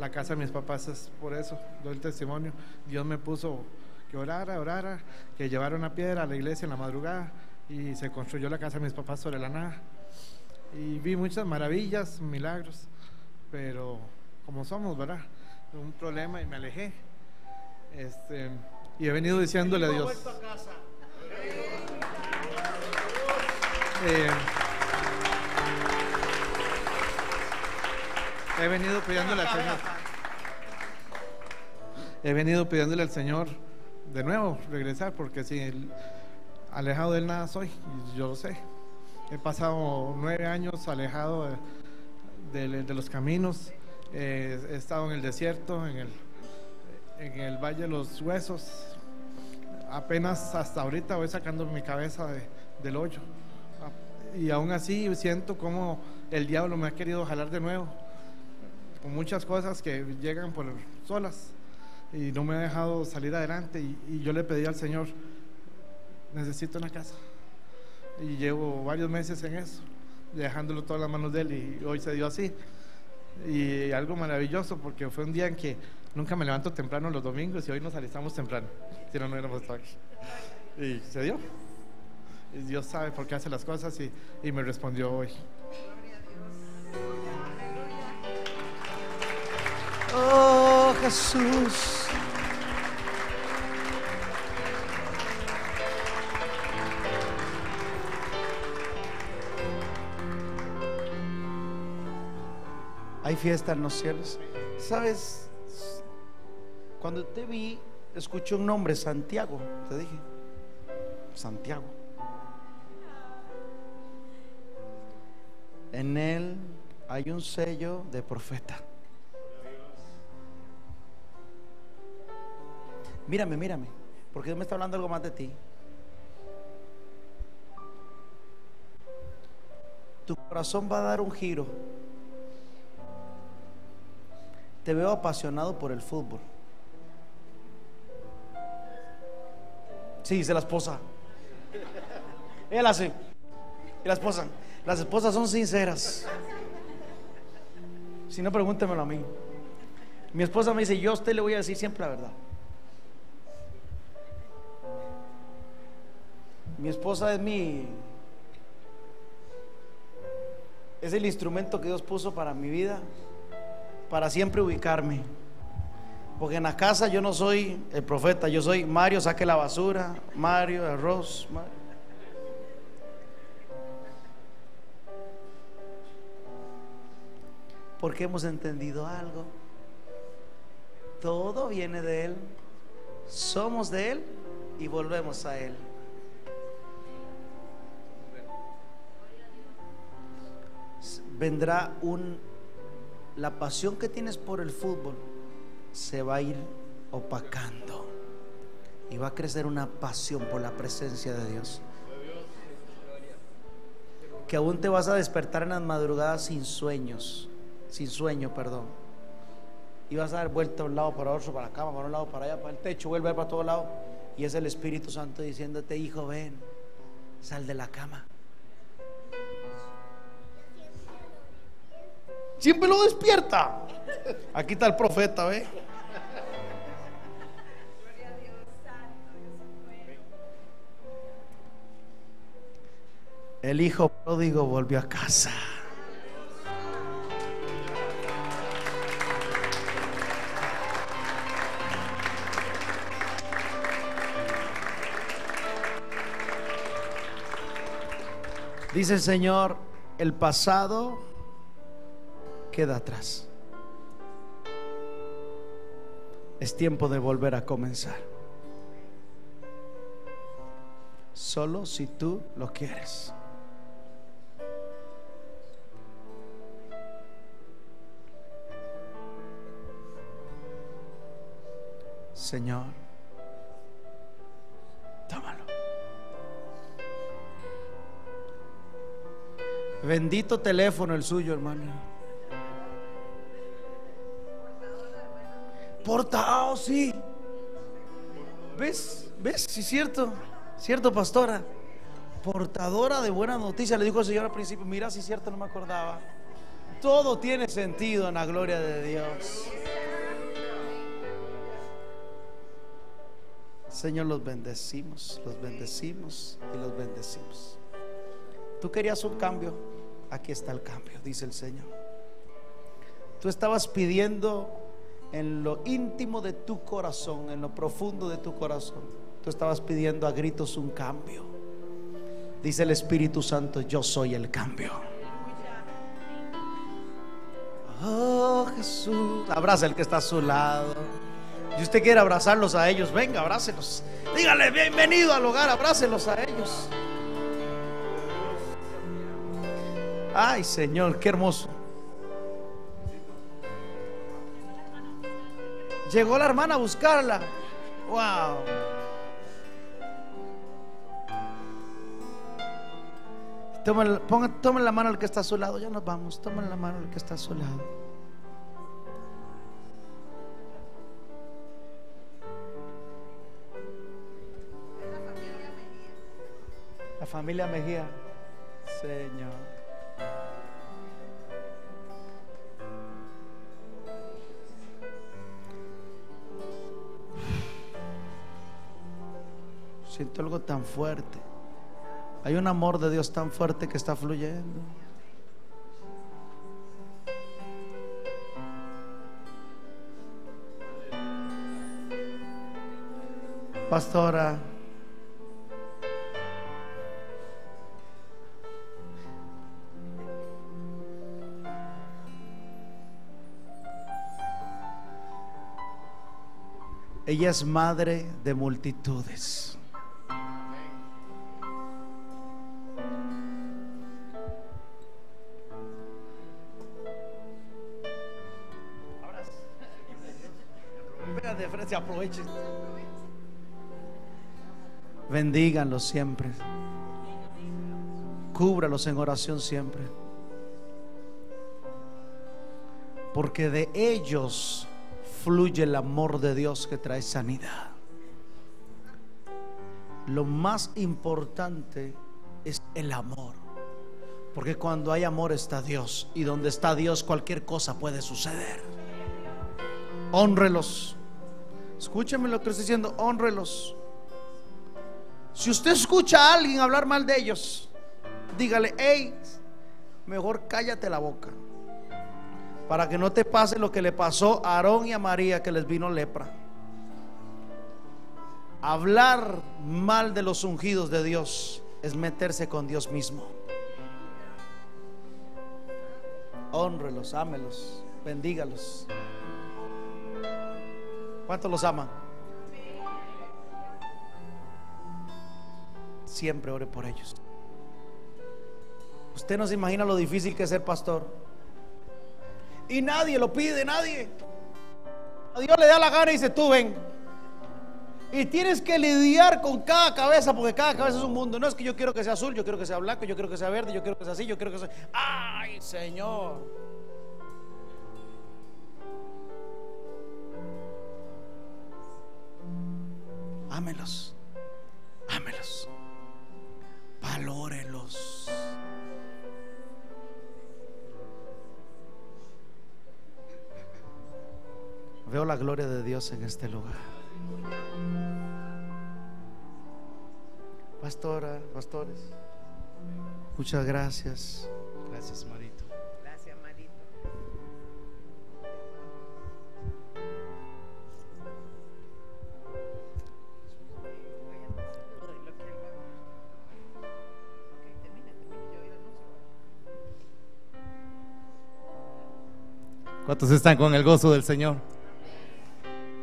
La casa de mis papás es por eso, doy el testimonio. Dios me puso que orara, orara, que llevara una piedra a la iglesia en la madrugada y se construyó la casa de mis papás sobre la nada. Y vi muchas maravillas, milagros, pero como somos, ¿verdad? Un problema y me alejé. Este, y he venido diciéndole a Dios. Eh, he venido pidiéndole al Señor. He venido pidiéndole al Señor de nuevo regresar, porque si alejado de nada soy, yo lo sé. He pasado nueve años alejado de, los caminos, eh, he estado en el desierto, en el, en el Valle de los Huesos. Apenas hasta ahorita voy sacando mi cabeza de- del hoyo. Y aún así siento como el diablo me ha querido jalar de nuevo, con muchas cosas que llegan por solas y no me ha dejado salir adelante. Y, yo le pedí al Señor, necesito una casa. Y llevo varios meses en eso, dejándolo todas las manos de Él y hoy se dio así. Y algo maravilloso porque fue un día en que nunca me levanto temprano los domingos y hoy nos alistamos temprano, si no, no hubiéramos estado aquí. Y se dio. Y Dios sabe por qué hace las cosas y, y me respondió hoy. Oh Jesús. Hay fiesta en los cielos. ¿Sabes? Cuando te vi, escuché un nombre, Santiago, te dije. Santiago. En él hay un sello de profeta. Mírame, mírame, porque Dios me está hablando algo más de ti. Tu corazón va a dar un giro. Te veo apasionado por el fútbol. Sí, dice la esposa. Él hace. Y la esposa. Las esposas son sinceras. Si no, pregúntemelo a mí. Mi esposa me dice, yo a usted le voy a decir siempre la verdad. Mi esposa es mi... Es el instrumento que Dios puso para mi vida, para siempre ubicarme. Porque en la casa yo no soy el profeta, yo soy Mario, saque la basura, Mario, arroz. Mario. Porque hemos entendido algo. Todo viene de Él, somos de Él y volvemos a Él. Vendrá un la pasión que tienes por el fútbol se va a ir opacando y va a crecer una pasión por la presencia de Dios. Que aún te vas a despertar en las madrugadas sin sueños, sin sueño, perdón. Y vas a dar vuelta de un lado para otro, para la cama, para un lado, para allá, para el techo, vuelve para todo lado. Y es el Espíritu Santo diciéndote, hijo, ven, sal de la cama. Siempre lo despierta. Aquí está el profeta, ¿ve? El hijo pródigo volvió a casa. Dice el Señor, el pasado queda atrás. Es tiempo de volver a comenzar. Solo si tú lo quieres. Señor, tómalo. Bendito teléfono el suyo, hermano. Portado, sí. ¿Ves? ¿Ves? Sí, cierto. Cierto, pastora. portadora de buena noticia. Le dijo el Señor al principio, mira es cierto, no me acordaba. Todo tiene sentido en la gloria de Dios. Señor, los bendecimos, los bendecimos y los bendecimos. Tú querías un cambio, aquí está el cambio, dice el Señor. Tú estabas pidiendo en lo íntimo de tu corazón, en lo profundo de tu corazón, tú estabas pidiendo a gritos un cambio. Dice el Espíritu Santo, yo soy el cambio. Oh Jesús, abraza el que está a su lado. Si usted quiere abrazarlos a ellos, venga, abrácelos. Dígale, bienvenido al hogar, abrácelos a ellos. Ay, Señor, qué hermoso. Llegó la hermana a buscarla. Wow. Tomen, tomen la mano al que está a su lado. Ya nos vamos. Tomen la mano al que está a su lado. La familia Mejía. Señor. Siento algo tan fuerte. Hay un amor de Dios tan fuerte que está fluyendo. Pastora, Ella es madre de multitudes. Aprovechen. Bendíganlos siempre. Cúbralos en oración siempre. Porque de ellos fluye el amor de Dios que trae sanidad. Lo más importante es el amor. Porque cuando hay amor está Dios. Y donde está Dios cualquier cosa puede suceder. Honrelos. Escúcheme lo que estoy diciendo. Honrelos. Si usted escucha a alguien hablar mal de ellos, dígale, hey, mejor cállate la boca para que no te pase lo que le pasó a Aarón y a María que les vino lepra. Hablar mal de los ungidos de Dios es meterse con Dios mismo. Honrelos, ámelos, bendígalos. ¿Cuántos los aman? Siempre ore por ellos. Usted no se imagina lo difícil que es ser pastor. Y nadie lo pide, nadie. A Dios le da la gana y dice, tú ven. Y tienes que lidiar con cada cabeza, porque cada cabeza es un mundo. No es que yo quiero que sea azul, yo quiero que sea blanco, yo quiero que sea verde, yo quiero que sea así, yo quiero que sea... ¡Ay, Señor! Ámelos. Ámelos. Valórenlos. Veo la gloria de Dios en este lugar. Pastora, pastores, muchas gracias. Gracias, Marito. ¿Cuántos están con el gozo del Señor?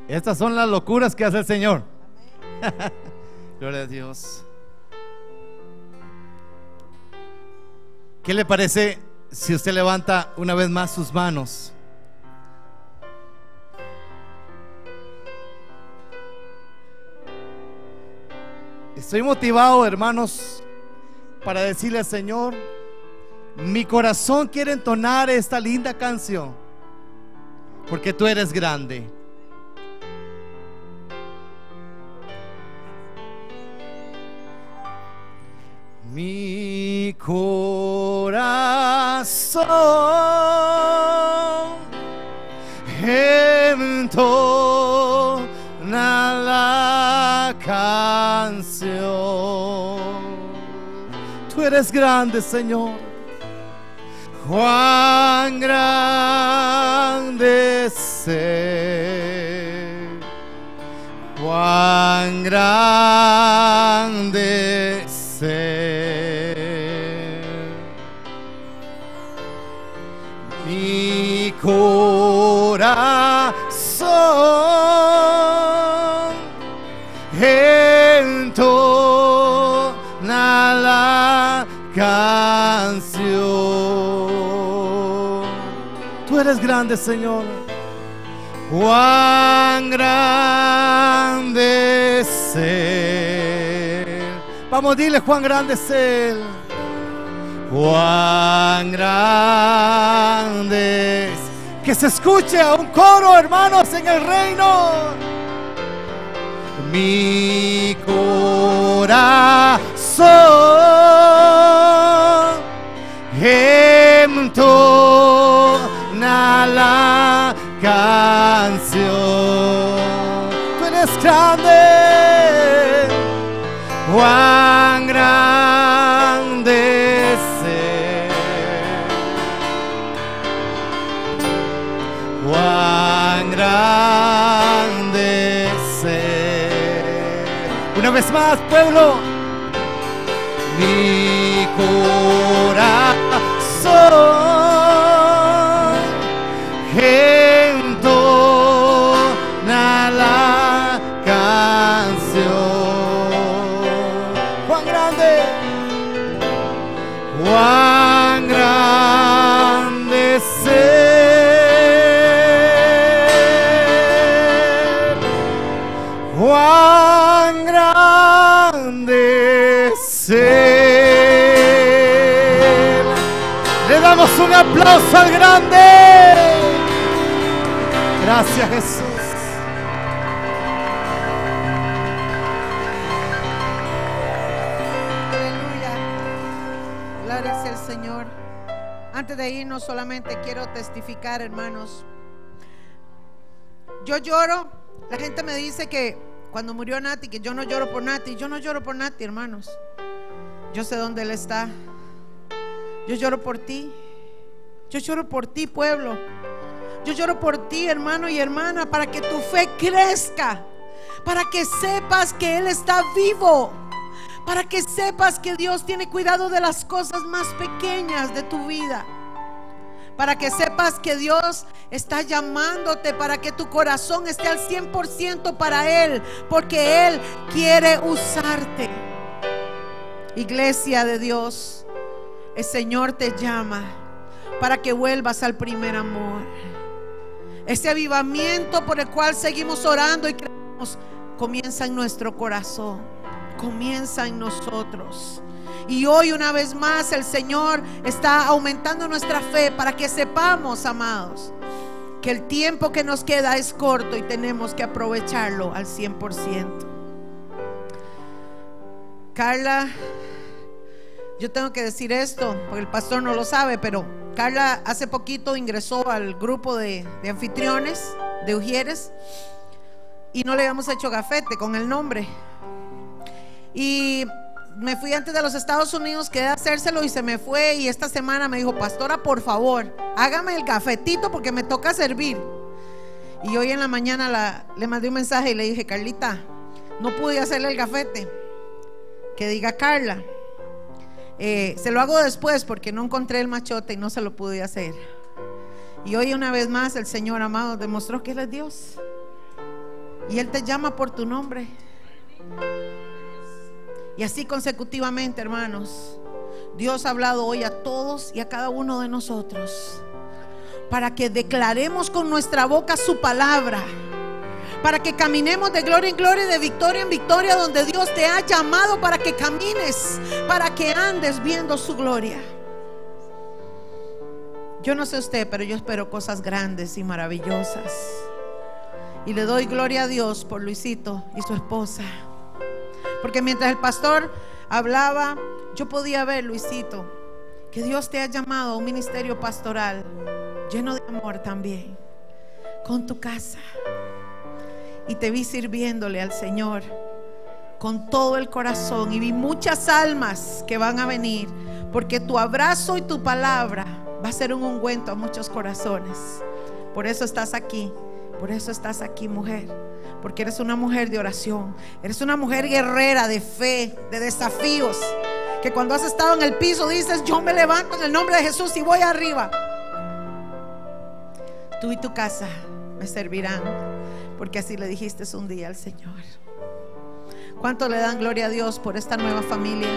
Estas son las locuras que hace el Señor. Gloria a Dios. ¿Qué le parece si usted levanta una vez más sus manos? Estoy motivado, hermanos, para decirle al Señor, mi corazón quiere entonar esta linda canción, porque tú eres grande. corazón entona la canción. Tú eres grande, Señor. Juan grande sé. Juan grande sé. Mi corazón entona la canción. Eres grande, Señor. Juan grande ser. Vamos, dile Juan grande ser. Juan grande. Que se escuche a un coro, hermanos, en el reino. Mi corazón la canción. Tú eres grande, Juan grande ser. Juan grande ser. Una vez más, pueblo. Mi corazón aplauso al grande. Gracias Jesús. Aleluya. Gloria sea el Señor. Antes de irnos solamente quiero testificar, hermanos. Yo lloro. La gente me dice que cuando murió Nati, que yo no lloro por Nati. Yo no lloro por Nati, hermanos. Yo sé dónde Él está. Yo lloro por ti. Yo lloro por ti, pueblo. Yo lloro por ti, hermano y hermana, para que tu fe crezca. Para que sepas que Él está vivo. Para que sepas que Dios tiene cuidado de las cosas más pequeñas de tu vida. Para que sepas que Dios está llamándote para que tu corazón esté al 100% para Él. Porque Él quiere usarte. Iglesia de Dios, el Señor te llama para que vuelvas al primer amor. Ese avivamiento por el cual seguimos orando y creemos comienza en nuestro corazón, comienza en nosotros. Y hoy una vez más el Señor está aumentando nuestra fe para que sepamos, amados, que el tiempo que nos queda es corto y tenemos que aprovecharlo al 100%. Carla, yo tengo que decir esto, porque el pastor no lo sabe, pero Carla hace poquito ingresó al grupo de, anfitriones de Ujieres y no le habíamos hecho gafete con el nombre. Y me fui antes de los Estados Unidos, quedé a hacérselo y se me fue. Y esta semana me dijo, pastora, por favor, hágame el gafetito porque me toca servir. Y hoy en la mañana le mandé un mensaje y le dije, Carlita, no pude hacerle el gafete. Que diga Carla. Eh, se lo hago después porque no encontré el machote y no se lo pude hacer. Y hoy una vez más el Señor amado demostró que Él es Dios. Y Él te llama por tu nombre. Y así consecutivamente, hermanos. Dios ha hablado hoy a todos y a cada uno de nosotros. Para que declaremos con nuestra boca su palabra. Para que caminemos de gloria en gloria de victoria en victoria donde Dios te ha llamado para que camines, para que andes viendo su gloria. Yo no sé usted, pero yo espero cosas grandes y maravillosas. Y le doy gloria a Dios por Luisito y su esposa. Porque mientras el pastor hablaba, yo podía ver, Luisito, que Dios te ha llamado a un ministerio pastoral lleno de amor también, con tu casa. Y te vi sirviéndole al Señor con todo el corazón y vi muchas almas que van a venir, porque tu abrazo y tu palabra va a ser un ungüento a muchos corazones. Por eso estás aquí, por eso estás aquí, mujer, porque eres una mujer de oración, eres una mujer guerrera de fe, de desafíos, que cuando has estado en el piso dices, yo me levanto en el nombre de Jesús y voy arriba. Tú y tu casa me servirán, porque así le dijiste un día al Señor. ¿Cuánto le dan gloria a Dios por esta nueva familia?